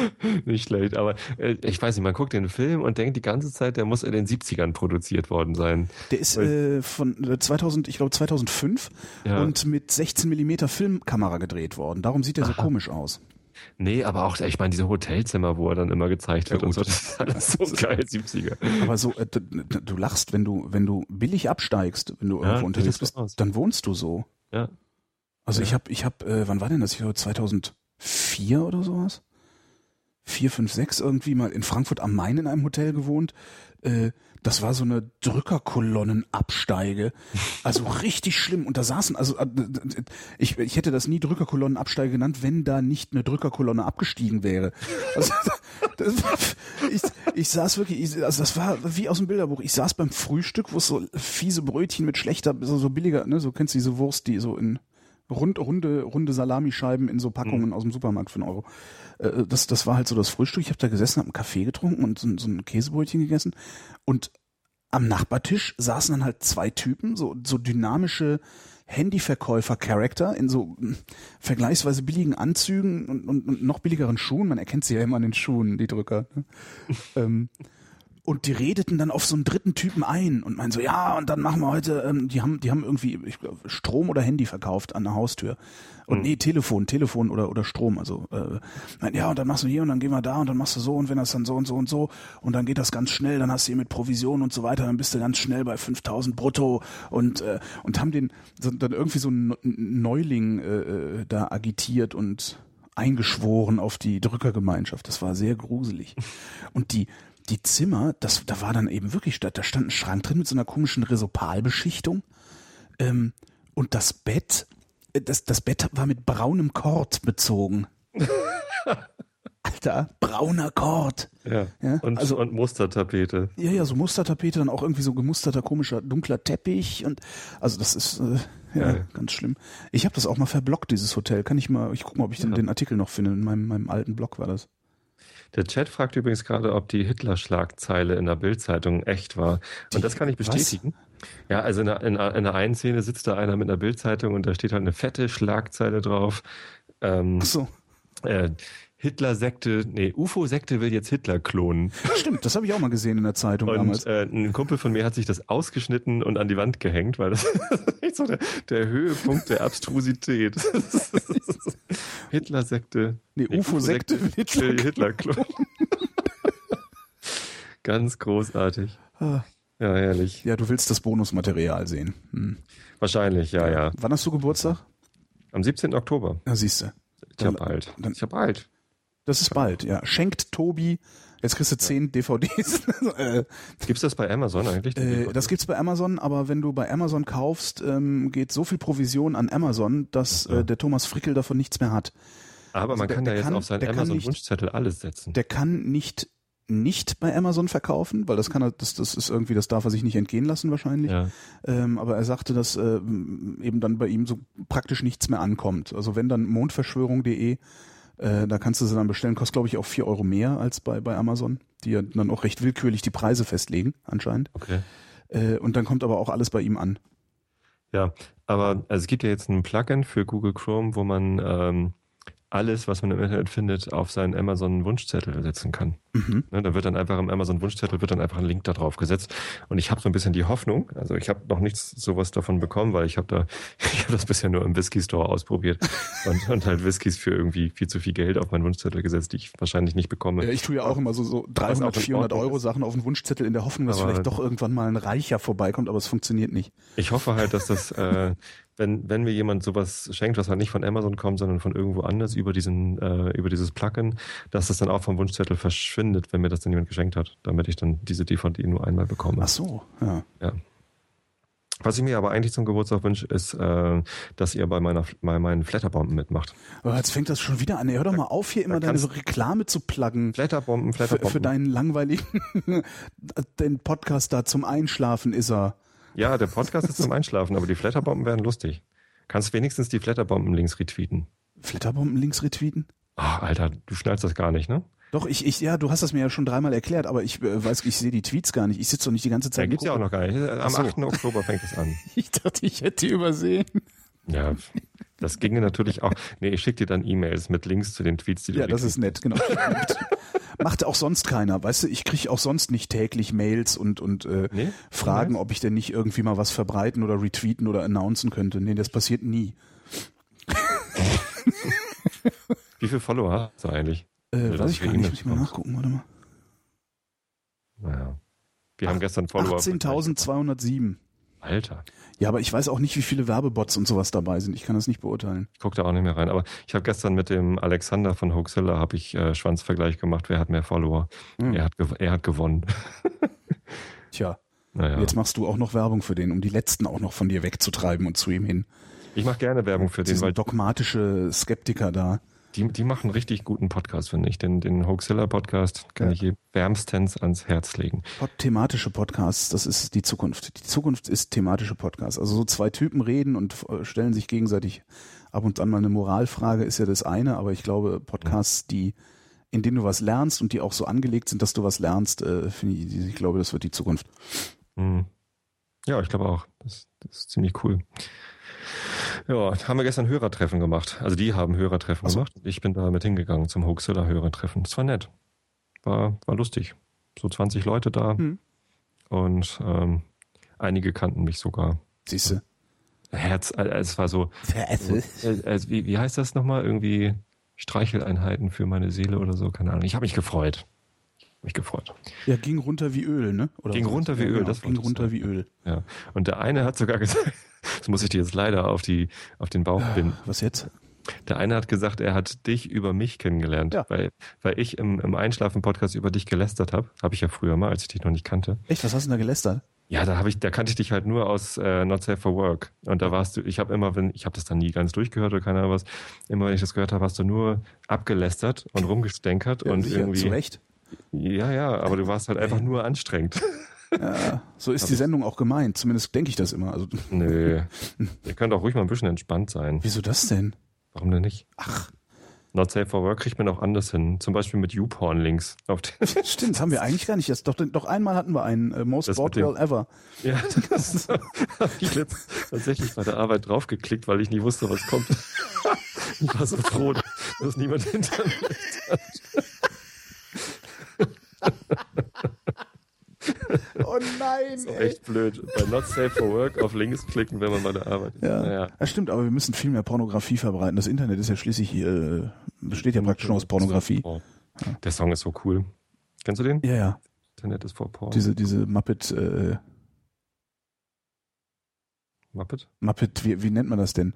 Speaker 1: <laughs>
Speaker 2: Nicht schlecht, aber äh, ich weiß nicht, man guckt den Film und denkt die ganze Zeit, der muss in den 70ern produziert worden sein.
Speaker 1: Der ist äh, von äh, 2000, ich glaube 2005
Speaker 2: Ja.
Speaker 1: und mit 16 Millimeter Filmkamera gedreht worden. Darum sieht er so komisch aus.
Speaker 2: Nee, aber auch, ich meine, diese Hotelzimmer, wo er dann immer gezeigt wird
Speaker 1: Ja,
Speaker 2: und so, das ist alles so <laughs> geil, 70er.
Speaker 1: Aber so, äh, du, du lachst, wenn du, wenn du billig absteigst, wenn du
Speaker 2: Ja,
Speaker 1: irgendwo unterwegs bist,
Speaker 2: aus.
Speaker 1: dann wohnst du so.
Speaker 2: Ja.
Speaker 1: Also
Speaker 2: Ja.
Speaker 1: ich habe, ich habe, äh, wann war denn das? Ich glaube 2004 oder sowas. Vier, fünf, sechs irgendwie mal in Frankfurt am Main in einem Hotel gewohnt. Äh, das war so eine Drückerkolonnenabsteige. Also richtig schlimm. Und da saßen, also äh, ich, ich hätte das nie Drückerkolonnenabsteige genannt, wenn da nicht eine Drückerkolonne abgestiegen wäre. Also, <laughs> das ich, ich saß wirklich, ich, also das war wie aus dem Bilderbuch. Ich saß beim Frühstück, wo es so fiese Brötchen mit schlechter, so, so billiger, ne, so kennst du diese Wurst, die so in rund, runde, runde Salamischeiben in so Packungen aus dem Supermarkt für einen Euro. Äh, Das, das war halt so das Frühstück. Ich habe da gesessen, habe einen Kaffee getrunken und so, ein- so ein Käsebrötchen gegessen. Und am Nachbartisch saßen dann halt zwei Typen, so, so dynamische Handyverkäufer-Charakter in so mh, vergleichsweise billigen Anzügen und, und, und noch billigeren Schuhen. Man erkennt sie ja immer an den Schuhen, die Drücker. Ne? <laughs> ähm, und die redeten dann auf so einen dritten Typen ein und meinen so, ja, und dann machen wir heute, ähm, die haben, die haben irgendwie ich Strom oder Handy verkauft an der Haustür. Und
Speaker 2: Mhm.
Speaker 1: nee, Telefon, Telefon oder, oder Strom. Also, äh, nein, ja, und dann machst du hier und dann gehen wir da und dann machst du so und wenn das dann so und so und so und dann geht das ganz schnell, dann hast du hier mit Provision und so weiter, dann bist du ganz schnell bei 5000 brutto und, äh, und haben den dann irgendwie so einen Neuling äh, äh, da agitiert und eingeschworen auf die Drückergemeinschaft. Das war sehr gruselig. <laughs> Und die, die Zimmer, das, da war dann eben wirklich, da, da stand ein Schrank drin mit so einer komischen Resopalbeschichtung. Ähm, und das Bett, äh, das, das Bett war mit braunem Kord bezogen. <laughs> Alter, brauner Kord.
Speaker 2: Ja.
Speaker 1: Ja,
Speaker 2: und,
Speaker 1: also-
Speaker 2: und Mustertapete.
Speaker 1: Ja, ja, so Mustertapete, dann auch irgendwie so gemusterter, komischer, dunkler Teppich und also das ist äh, ja ganz schlimm. Ich habe das auch mal verblockt, dieses Hotel. Kann ich mal, ich guck mal, ob ich den,
Speaker 2: Ja.
Speaker 1: den Artikel noch finde. In meinem, meinem alten Blog war das.
Speaker 2: Der Chat fragt übrigens gerade, ob die Hitler-Schlagzeile in der Bildzeitung echt war.
Speaker 1: Die-
Speaker 2: Und das kann ich
Speaker 1: was?
Speaker 2: bestätigen. Ja, also in der, in, der- in der einen Szene sitzt da einer mit einer Bildzeitung und da steht halt eine fette Schlagzeile drauf. Ähm,
Speaker 1: Ach so,
Speaker 2: äh, Hitler-Sekte, nee, UFO-Sekte will jetzt Hitler klonen.
Speaker 1: stimmt, das habe ich auch mal gesehen in der Zeitung damals.
Speaker 2: Und äh, ein Kumpel von mir hat sich das ausgeschnitten und an die Wand gehängt, weil das <laughs> ist echt so der, der Höhepunkt der Abstrusität. <laughs> Hitler-Sekte.
Speaker 1: Nee, UFO-Sekte will Hitler
Speaker 2: Hitler klonen. <laughs> Ganz großartig.
Speaker 1: Ah.
Speaker 2: Ja, herrlich.
Speaker 1: Ja, du willst das Bonusmaterial sehen. Hm.
Speaker 2: Wahrscheinlich, ja, ja.
Speaker 1: Wann hast du Geburtstag?
Speaker 2: Am 17. Oktober.
Speaker 1: Ja, siehst du.
Speaker 2: Ich hab bald.
Speaker 1: dann-
Speaker 2: Ich hab bald.
Speaker 1: Das ist bald, ja. <laughs> Schenkt Tobi, jetzt kriegst du zehn DVDs. <laughs> äh,
Speaker 2: Gibt's das bei Amazon eigentlich?
Speaker 1: äh, das gibt's bei Amazon, aber wenn du bei Amazon kaufst, ähm, geht so viel Provision an Amazon, dass
Speaker 2: so.
Speaker 1: äh, der Thomas Frickel davon nichts mehr hat.
Speaker 2: Aber man
Speaker 1: der-
Speaker 2: kann ja jetzt
Speaker 1: kann-
Speaker 2: auf seinen Amazon-Wunschzettel alles setzen.
Speaker 1: Der kann nicht nicht bei Amazon verkaufen, weil das kann er, das, das ist irgendwie, das darf er sich nicht entgehen lassen wahrscheinlich.
Speaker 2: Ja.
Speaker 1: Ähm, aber er sagte, dass äh, eben dann bei ihm so praktisch nichts mehr ankommt. Also wenn dann mondverschwörung.de, äh, da kannst du sie dann bestellen, kostet glaube ich auch vier Euro mehr als bei, bei Amazon, die ja dann auch recht willkürlich die Preise festlegen, anscheinend.
Speaker 2: Okay.
Speaker 1: Äh, und dann kommt aber auch alles bei ihm an.
Speaker 2: Ja, aber also es gibt ja jetzt ein Plugin für Google Chrome, wo man ähm, alles, was man im Internet findet, auf seinen Amazon-Wunschzettel setzen kann. Mhm. Ne, da wird dann einfach im Amazon-Wunschzettel wird dann einfach ein Link da drauf gesetzt. Und ich habe so ein bisschen die Hoffnung, also ich habe noch nichts sowas davon bekommen, weil ich habe da, <laughs> ich habe das bisher nur im Whisky-Store ausprobiert <laughs> und, und halt Whiskys für irgendwie viel zu viel Geld auf meinen Wunschzettel gesetzt, die ich wahrscheinlich nicht bekomme.
Speaker 1: Ja, ich tue ja auch immer so, so 300, 400 Euro Sachen auf den Wunschzettel in der Hoffnung, dass aber vielleicht doch irgendwann mal ein Reicher vorbeikommt, aber es funktioniert nicht.
Speaker 2: Ich hoffe halt, dass das äh, <laughs> wenn, wenn mir jemand sowas schenkt, was halt nicht von Amazon kommt, sondern von irgendwo anders über diesen, äh, über dieses Plugin, dass das dann auch vom Wunschzettel verschwindet, wenn mir das dann jemand geschenkt hat, damit ich dann diese DVD nur einmal bekomme.
Speaker 1: Ach so, ja.
Speaker 2: Ja. Was ich mir aber eigentlich zum Geburtstag wünsche, ist, äh, dass ihr bei meiner bei meinen Flatterbomben mitmacht.
Speaker 1: Aber jetzt fängt das schon wieder an. Hör doch mal auf, hier immer deine so Reklame zu pluggen.
Speaker 2: Flatterbomben, Flatterbomben.
Speaker 1: Für, für deinen langweiligen <laughs> den Podcast da zum Einschlafen ist er.
Speaker 2: Ja, der Podcast ist zum Einschlafen, aber die Flatterbomben werden lustig. Kannst wenigstens die Flatterbomben-Links retweeten.
Speaker 1: Flatterbomben-Links retweeten?
Speaker 2: Ach, Alter, du schnallst das gar nicht, ne?
Speaker 1: Doch, ich, ich, ja, du hast das mir ja schon dreimal erklärt, aber ich äh, weiß, ich sehe die Tweets gar nicht. Ich sitze doch nicht die ganze Zeit.
Speaker 2: Ja, gibt's ja auch noch gar nicht. Am so. 8. Oktober fängt es an. <laughs>
Speaker 1: Ich dachte, ich hätte die übersehen.
Speaker 2: Ja, das ginge natürlich auch. Nee, ich schicke dir dann E-Mails mit Links zu den Tweets, die du
Speaker 1: Ja, das ist nett, genau. <laughs> Macht auch sonst keiner, weißt du, ich kriege auch sonst nicht täglich Mails und, und äh, nee? Fragen, ob ich denn nicht irgendwie mal was verbreiten oder retweeten oder announcen könnte. Nee, das passiert nie. <laughs>
Speaker 2: Wie viele Follower hast du eigentlich?
Speaker 1: Äh, weiß ich gar nicht, muss ich mal nachgucken, warte mal.
Speaker 2: Naja. Wir Ach, haben gestern Follower.
Speaker 1: 18.207.
Speaker 2: Alter.
Speaker 1: Ja, aber ich weiß auch nicht, wie viele Werbebots und sowas dabei sind. Ich kann das nicht beurteilen.
Speaker 2: Ich gucke da auch nicht mehr rein. Aber ich habe gestern mit dem Alexander von Hoaxilla habe ich äh, Schwanzvergleich gemacht. Wer hat mehr Follower? Hm. Er, hat er hat gewonnen. <laughs>
Speaker 1: Tja. Naja. Jetzt machst du auch noch Werbung für den, um die letzten auch noch von dir wegzutreiben und zu ihm hin.
Speaker 2: Ich mache gerne Werbung für den,
Speaker 1: weil dogmatische Skeptiker da.
Speaker 2: Die, die machen richtig guten Podcast, finde ich. Den, den Hoaxilla Podcast kann ja. ich je wärmstens ans Herz legen.
Speaker 1: Thematische Podcasts, das ist die Zukunft. Die Zukunft ist thematische Podcasts. Also so zwei Typen reden und äh, stellen sich gegenseitig ab und an mal eine Moralfrage ist ja das eine, aber ich glaube Podcasts, die in denen du was lernst und die auch so angelegt sind, dass du was lernst, äh, finde ich, ich glaube, das wird die Zukunft.
Speaker 2: Mhm. Ja, ich glaube auch. Das, das ist ziemlich cool. Ja, haben wir gestern Hörertreffen gemacht. Also die haben Hörertreffen so. gemacht. Ich bin da mit hingegangen zum Hoaxilla Hörertreffen. Das war nett. War, war lustig. So 20 Leute da. Hm. Und ähm, einige kannten mich sogar.
Speaker 1: Siehst du?
Speaker 2: Herz, äh, es war so. Äh, äh, wie, wie heißt das nochmal? Irgendwie Streicheleinheiten für meine Seele oder so, keine Ahnung. Ich habe mich gefreut mich gefreut.
Speaker 1: Ja, ging runter wie Öl, ne?
Speaker 2: Oder ging runter wie Öl,
Speaker 1: genau, das ging runter wie Öl.
Speaker 2: Ja. Und der eine hat sogar <laughs> gesagt, das muss ich dir jetzt leider auf die auf den Bauch binden.
Speaker 1: Was jetzt?
Speaker 2: Der eine hat gesagt, er hat dich über mich kennengelernt, ja. weil, weil ich im, im Einschlafen-Podcast über dich gelästert habe. Habe ich ja früher mal, als ich dich noch nicht kannte.
Speaker 1: Echt? Was hast du denn da gelästert?
Speaker 2: Ja, da habe ich, da kannte ich dich halt nur aus äh, Not Safe for Work. Und da warst du, ich habe immer, wenn, ich habe das dann nie ganz durchgehört oder keine Ahnung was, immer wenn ich das gehört habe, hast du nur abgelästert und rumgestenkert <laughs> ja, und sicher, irgendwie. Zu
Speaker 1: Recht.
Speaker 2: Ja, ja, aber du warst halt einfach nur anstrengend. <laughs>
Speaker 1: Ja, so ist die Sendung auch gemeint. Zumindest denke ich das immer. Also, <laughs>
Speaker 2: Nö. Ihr könnt auch ruhig mal ein bisschen entspannt sein.
Speaker 1: Wieso das denn?
Speaker 2: Warum denn nicht?
Speaker 1: Ach.
Speaker 2: Not Safe for Work kriegt man auch anders hin. Zum Beispiel mit YouPorn-Links. <laughs>
Speaker 1: Stimmt, das haben wir eigentlich gar nicht. Das, doch, doch einmal hatten wir einen uh, Most Bored Girl Ever.
Speaker 2: Ja, das habe ich jetzt tatsächlich bei der Arbeit draufgeklickt, weil ich nie wusste, was kommt. ich war so froh, dass niemand hinter mir hat.
Speaker 1: Oh nein. Das
Speaker 2: ist ey. echt blöd. Bei Not Safe for Work auf Links klicken, wenn man bei der Arbeit ist.
Speaker 1: Ja. Naja. Das stimmt, aber wir müssen viel mehr Pornografie verbreiten. Das Internet ist ja schließlich, äh, besteht ja praktisch nur aus Pornografie.
Speaker 2: Der Song ist so cool. Kennst du den?
Speaker 1: Ja, ja.
Speaker 2: Internet ist vor Porn.
Speaker 1: Diese, diese Muppet, äh,
Speaker 2: Muppet?
Speaker 1: Muppet, wie, wie nennt man das denn?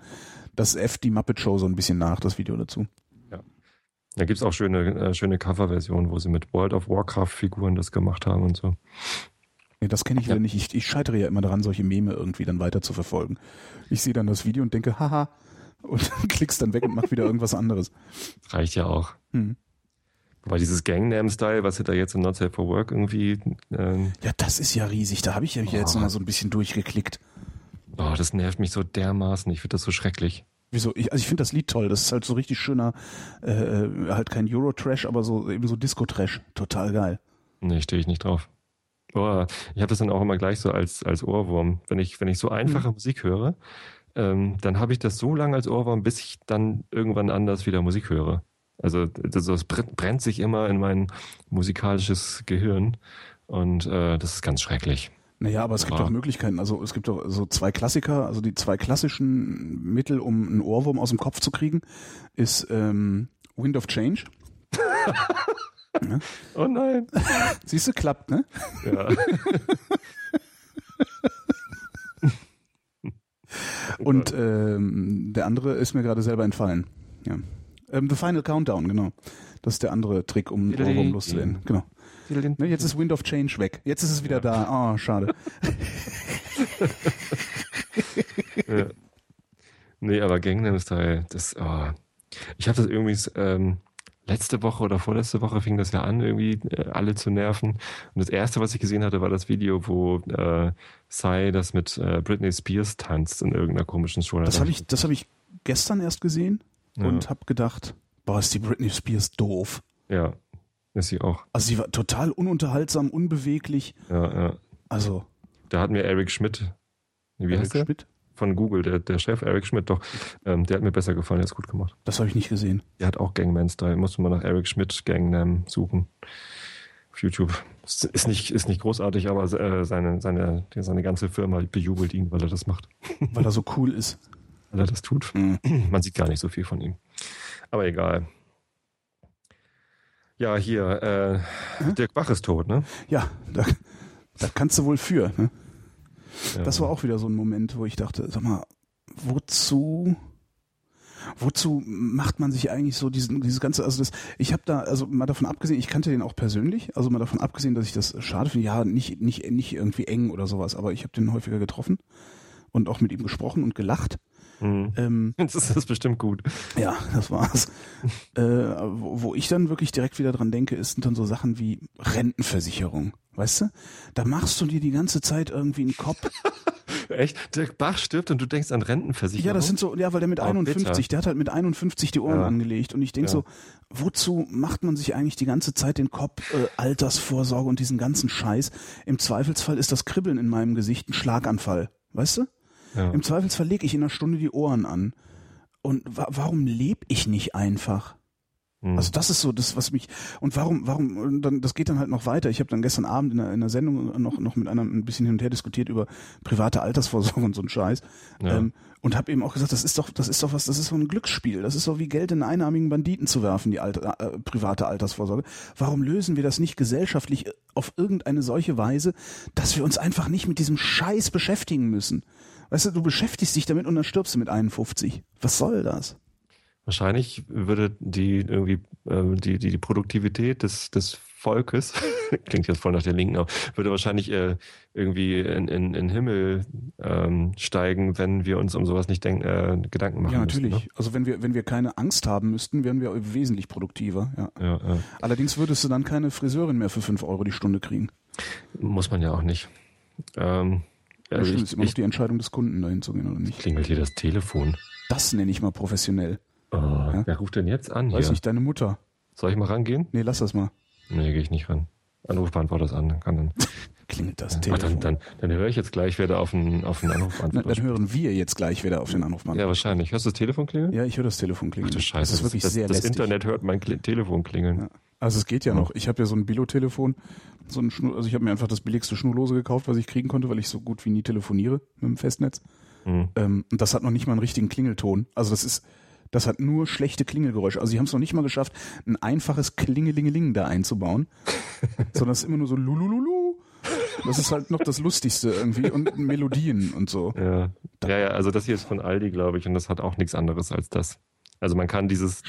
Speaker 1: Das F die Muppet Show so ein bisschen nach, das Video dazu.
Speaker 2: Da gibt's auch schöne, äh, schöne Coverversionen, wo sie mit World of Warcraft-Figuren das gemacht haben und so.
Speaker 1: Nee, das kenne ich ja. wieder nicht. Ich, ich scheitere ja immer daran, solche Meme irgendwie dann weiter zu verfolgen. Ich sehe dann das Video und denke, haha, und <laughs> klickst dann weg und mach wieder irgendwas anderes.
Speaker 2: Reicht ja auch. Hm. Wobei dieses Gangnam-Style, was sie da jetzt in Not Safe for Work irgendwie. Ähm,
Speaker 1: ja, das ist ja riesig. Da habe ich ja oh. jetzt nochmal so ein bisschen durchgeklickt.
Speaker 2: Oh, das nervt mich so dermaßen. Ich finde das so schrecklich.
Speaker 1: Wieso? Ich, also ich finde das Lied toll. Das ist halt so richtig schöner, äh, äh, halt kein Euro-Trash, aber so eben so Disco-Trash. Total geil.
Speaker 2: Nee, stehe ich nicht drauf. Boah, ich habe das dann auch immer gleich so als, als Ohrwurm. Wenn ich, wenn ich so einfache mhm. Musik höre, ähm, dann habe ich das so lange als Ohrwurm, bis ich dann irgendwann anders wieder Musik höre. Also das, das brennt sich immer in mein musikalisches Gehirn und äh, das ist ganz schrecklich.
Speaker 1: Naja, aber es gibt auch Möglichkeiten. Also es gibt doch so zwei Klassiker, also die zwei klassischen Mittel, um einen Ohrwurm aus dem Kopf zu kriegen, ist ähm, Wind of Change. <laughs>
Speaker 2: Oh nein.
Speaker 1: Siehst du, klappt, ne?
Speaker 2: Ja. <laughs>
Speaker 1: Und ähm, der andere ist mir gerade selber entfallen. Ja. Ähm, The Final Countdown, genau. Das ist der andere Trick, um Ohrwurm loszuwerden. Genau. Ne, jetzt ist Wind of Change weg. Jetzt ist es wieder da. Oh, schade. <laughs>
Speaker 2: ja. Nee, aber Gangnam Style, das, oh. ich habe das irgendwie ähm, letzte Woche oder vorletzte Woche fing das ja an, irgendwie äh, alle zu nerven. Und das erste, was ich gesehen hatte, war das Video, wo äh, Psy das mit äh, Britney Spears tanzt in irgendeiner komischen Show.
Speaker 1: Das habe ich, das habe ich gestern erst gesehen
Speaker 2: Ja.
Speaker 1: und habe gedacht, boah, ist die Britney Spears doof.
Speaker 2: Ja, ist sie auch.
Speaker 1: Also sie war total ununterhaltsam, unbeweglich.
Speaker 2: Ja, ja.
Speaker 1: Also
Speaker 2: Da hat mir Eric Schmidt, wie
Speaker 1: Eric
Speaker 2: heißt der?
Speaker 1: Schmidt,
Speaker 2: Von Google, der, der Chef Eric Schmidt, doch, ähm, der hat mir besser gefallen, der ist gut gemacht.
Speaker 1: das habe ich nicht gesehen.
Speaker 2: Der hat auch Gangman Style. Muss man nach Eric Schmidt Gangnam suchen. Auf YouTube. Ist nicht, ist nicht großartig, aber äh, seine, seine, seine ganze Firma bejubelt ihn, weil er das macht. <laughs>
Speaker 1: weil er so cool ist.
Speaker 2: Weil er das tut.
Speaker 1: Mhm.
Speaker 2: Man sieht gar nicht so viel von ihm. Aber egal. Ja, hier, äh, Dirk Bach ist tot, ne?
Speaker 1: Ja, da, da kannst du wohl für. Ne?
Speaker 2: Ja.
Speaker 1: Das war auch wieder so ein Moment, wo ich dachte, sag mal, wozu, wozu macht man sich eigentlich so diesen, dieses ganze, also das, ich habe da, also mal davon abgesehen, ich kannte den auch persönlich, also mal davon abgesehen, dass ich das schade finde, ja, nicht, nicht, nicht irgendwie eng oder sowas, aber ich habe den häufiger getroffen und auch mit ihm gesprochen und gelacht.
Speaker 2: Mhm.
Speaker 1: Ähm, <laughs>
Speaker 2: Jetzt ist das bestimmt gut.
Speaker 1: Ja, das war's. <laughs> äh, wo, wo ich dann wirklich direkt wieder dran denke, ist sind dann so Sachen wie Rentenversicherung. Weißt du? Da machst du dir die ganze Zeit irgendwie einen Kopf. <laughs>
Speaker 2: Echt? Dirk Bach stirbt und du denkst an Rentenversicherung?
Speaker 1: Ja, das sind so, ja, weil der mit
Speaker 2: Oh,
Speaker 1: 51,
Speaker 2: bitter.
Speaker 1: der hat halt mit 51 die Ohren
Speaker 2: Ja.
Speaker 1: angelegt. Und ich denk
Speaker 2: Ja.
Speaker 1: so, wozu macht man sich eigentlich die ganze Zeit den Kopf, äh, Altersvorsorge und diesen ganzen Scheiß? Im Zweifelsfall ist das Kribbeln in meinem Gesicht ein Schlaganfall. Weißt du?
Speaker 2: Ja.
Speaker 1: Im Zweifelsfall lege ich in einer Stunde die Ohren an. Und wa warum lebe ich nicht einfach?
Speaker 2: Mhm.
Speaker 1: Also das ist so das, was mich und warum, warum und dann das geht dann halt noch weiter. Ich habe dann gestern Abend in einer, in einer Sendung noch noch mit einer ein bisschen hin und her diskutiert über private Altersvorsorge <laughs> und so ein Scheiß
Speaker 2: Ja.
Speaker 1: ähm, und habe eben auch gesagt, das ist doch das ist doch was, das ist so ein Glücksspiel. Das ist so wie Geld in einen einarmigen Banditen zu werfen, die Alter, äh, private Altersvorsorge. Warum lösen wir das nicht gesellschaftlich auf irgendeine solche Weise, dass wir uns einfach nicht mit diesem Scheiß beschäftigen müssen? Weißt du, du beschäftigst dich damit und dann stirbst du mit 51. Was soll das?
Speaker 2: Wahrscheinlich würde die irgendwie äh, die, die, die Produktivität des, des Volkes, <laughs> klingt jetzt voll nach der Linken, aber würde wahrscheinlich äh, irgendwie in, in, in Himmel ähm, steigen, wenn wir uns um sowas nicht denk, äh, Gedanken machen
Speaker 1: Ja, natürlich. Also wenn wir, wenn wir keine Angst haben müssten, wären wir wesentlich produktiver. Ja.
Speaker 2: Ne? Ja, ja.
Speaker 1: Allerdings würdest du dann keine Friseurin mehr für fünf Euro die Stunde kriegen.
Speaker 2: Muss man ja auch nicht. Ähm,
Speaker 1: Das
Speaker 2: also ich,
Speaker 1: ist immer noch die Entscheidung des Kunden, dahin zu gehen oder nicht.
Speaker 2: klingelt hier das Telefon.
Speaker 1: Das nenne ich mal professionell.
Speaker 2: Oh, Wer ruft denn jetzt an
Speaker 1: Weiß
Speaker 2: hier?
Speaker 1: nicht, deine Mutter.
Speaker 2: Soll ich mal rangehen?
Speaker 1: Nee, lass das mal.
Speaker 2: Nee, gehe ich nicht ran. Anrufbeantworter ist an. Kann dann. <laughs>
Speaker 1: Klingelt das
Speaker 2: Ach,
Speaker 1: Telefon.
Speaker 2: dann, dann, dann höre ich jetzt gleich, wer da auf den, auf den Anrufbeantworter
Speaker 1: dann hören wir jetzt gleich wieder auf den Anrufmann.
Speaker 2: Ja, wahrscheinlich. Hörst du das Telefon klingeln?
Speaker 1: Ja, ich höre das Telefon klingeln.
Speaker 2: Ach du Scheiße.
Speaker 1: Das ist wirklich
Speaker 2: das,
Speaker 1: sehr
Speaker 2: das
Speaker 1: lästig.
Speaker 2: Internet hört mein Kli- Telefon klingeln.
Speaker 1: Ja. Also es geht ja noch. Ich habe ja so ein Billo-Telefon, so ein Schnur, also ich habe mir einfach das billigste Schnurlose gekauft, was ich kriegen konnte, weil ich so gut wie nie telefoniere mit dem Festnetz.
Speaker 2: Hm.
Speaker 1: Ähm, und das hat noch nicht mal einen richtigen Klingelton. Also das ist, das hat nur schlechte Klingelgeräusche. Also sie haben es noch nicht mal geschafft, ein einfaches Klingelingeling da einzubauen, <laughs> sondern es ist immer nur so lulululu. Das ist halt noch das Lustigste irgendwie und Melodien und so.
Speaker 2: Ja. ja, ja, also das hier ist von Aldi, glaube ich, und das hat auch nichts anderes als das. Also man kann dieses,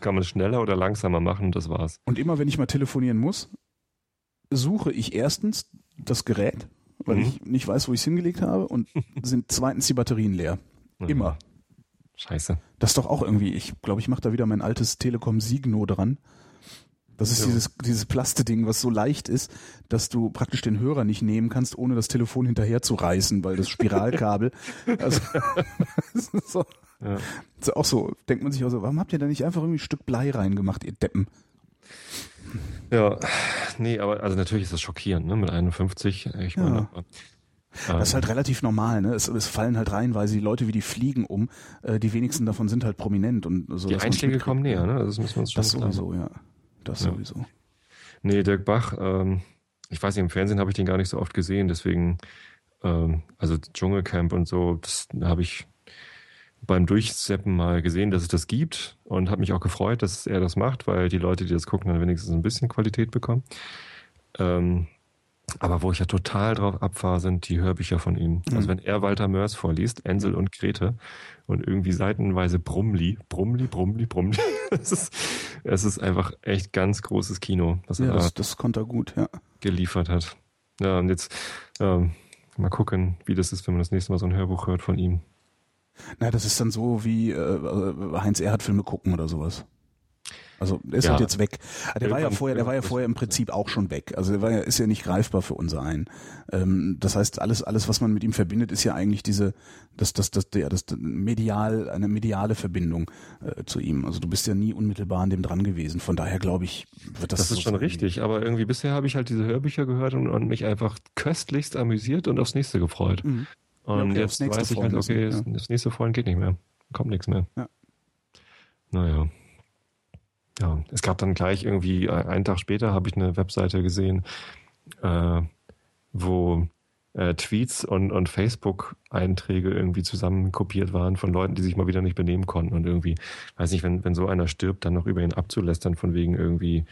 Speaker 2: kann man schneller oder langsamer machen, das war's.
Speaker 1: Und immer wenn ich mal telefonieren muss, suche ich erstens das Gerät, weil
Speaker 2: Mhm.
Speaker 1: ich nicht weiß, wo ich es hingelegt habe und sind zweitens die Batterien leer. Immer.
Speaker 2: Scheiße.
Speaker 1: Das ist doch auch irgendwie, ich glaube, ich mache da wieder mein altes Telekom Signo dran. Das ist
Speaker 2: Ja.
Speaker 1: dieses, dieses Plasteding, was so leicht ist, dass du praktisch den Hörer nicht nehmen kannst, ohne das Telefon hinterher zu reißen, weil das Spiralkabel. also, das ist so,
Speaker 2: Ja.
Speaker 1: ist auch so, denkt man sich auch so, warum habt ihr da nicht einfach irgendwie ein Stück Blei reingemacht, ihr Deppen?
Speaker 2: Ja, nee, aber also natürlich ist das schockierend, ne, mit 51. Ich meine,
Speaker 1: Ja. Das ist halt relativ normal, ne? Es, es fallen halt reihenweise die Leute wie die Fliegen um. Äh, die wenigsten davon sind halt prominent und so.
Speaker 2: Die Einschläge kommen näher, ne? Das müssen wir uns schon
Speaker 1: Das sowieso, ja. Das
Speaker 2: Ja.
Speaker 1: sowieso.
Speaker 2: Nee, Dirk Bach, ähm, ich weiß nicht, im Fernsehen habe ich den gar nicht so oft gesehen, deswegen, ähm, also Dschungelcamp und so, das habe ich beim Durchseppen mal gesehen, dass es das gibt und habe mich auch gefreut, dass er das macht, weil die Leute, die das gucken, dann wenigstens ein bisschen Qualität bekommen. Ähm, aber wo ich ja total drauf abfahre, sind die Hörbücher von ihm.
Speaker 1: Mhm.
Speaker 2: Also wenn er Walter Mörs vorliest, Ensel und Grete und irgendwie seitenweise Brummli, Brummli, Brummli, Brummli. Es <laughs> ist, es ist einfach echt ganz großes Kino, was er
Speaker 1: Ja,
Speaker 2: da
Speaker 1: das, das konnte er gut, ja.
Speaker 2: geliefert hat. Ja, und jetzt ähm, mal gucken, wie das ist, wenn man das nächste Mal so ein Hörbuch hört von ihm.
Speaker 1: Na, das ist dann so wie äh, Heinz Erhardt Filme gucken oder sowas. Also der ist
Speaker 2: Ja.
Speaker 1: halt jetzt weg. Ah, Der war ja vorher, der war ja vorher im Prinzip auch schon weg. Also der war ja, ist ja nicht greifbar für unser ein. Ähm, das heißt, alles, alles, was man mit ihm verbindet, ist ja eigentlich diese, das, das, das, der, das medial, eine mediale Verbindung äh, zu ihm. Also du bist ja nie unmittelbar an dem dran gewesen. Von daher glaube ich, wird das
Speaker 2: Das,
Speaker 1: so
Speaker 2: ist schon
Speaker 1: sein.
Speaker 2: richtig, aber irgendwie bisher habe ich halt diese Hörbücher gehört und, und mich einfach köstlichst amüsiert und aufs nächste gefreut.
Speaker 1: Mhm.
Speaker 2: Und
Speaker 1: Ja, okay,
Speaker 2: jetzt weiß ich halt, okay,
Speaker 1: müssen,
Speaker 2: das, nächste Freuen geht nicht mehr. Kommt nichts mehr.
Speaker 1: Ja.
Speaker 2: Naja. Ja, es gab dann gleich irgendwie, äh, einen Tag später habe ich eine Webseite gesehen, äh, wo äh, Tweets und, und Facebook-Einträge irgendwie zusammen kopiert waren von Leuten, die sich mal wieder nicht benehmen konnten und irgendwie, weiß nicht, wenn, wenn so einer stirbt, dann noch über ihn abzulästern von wegen irgendwie,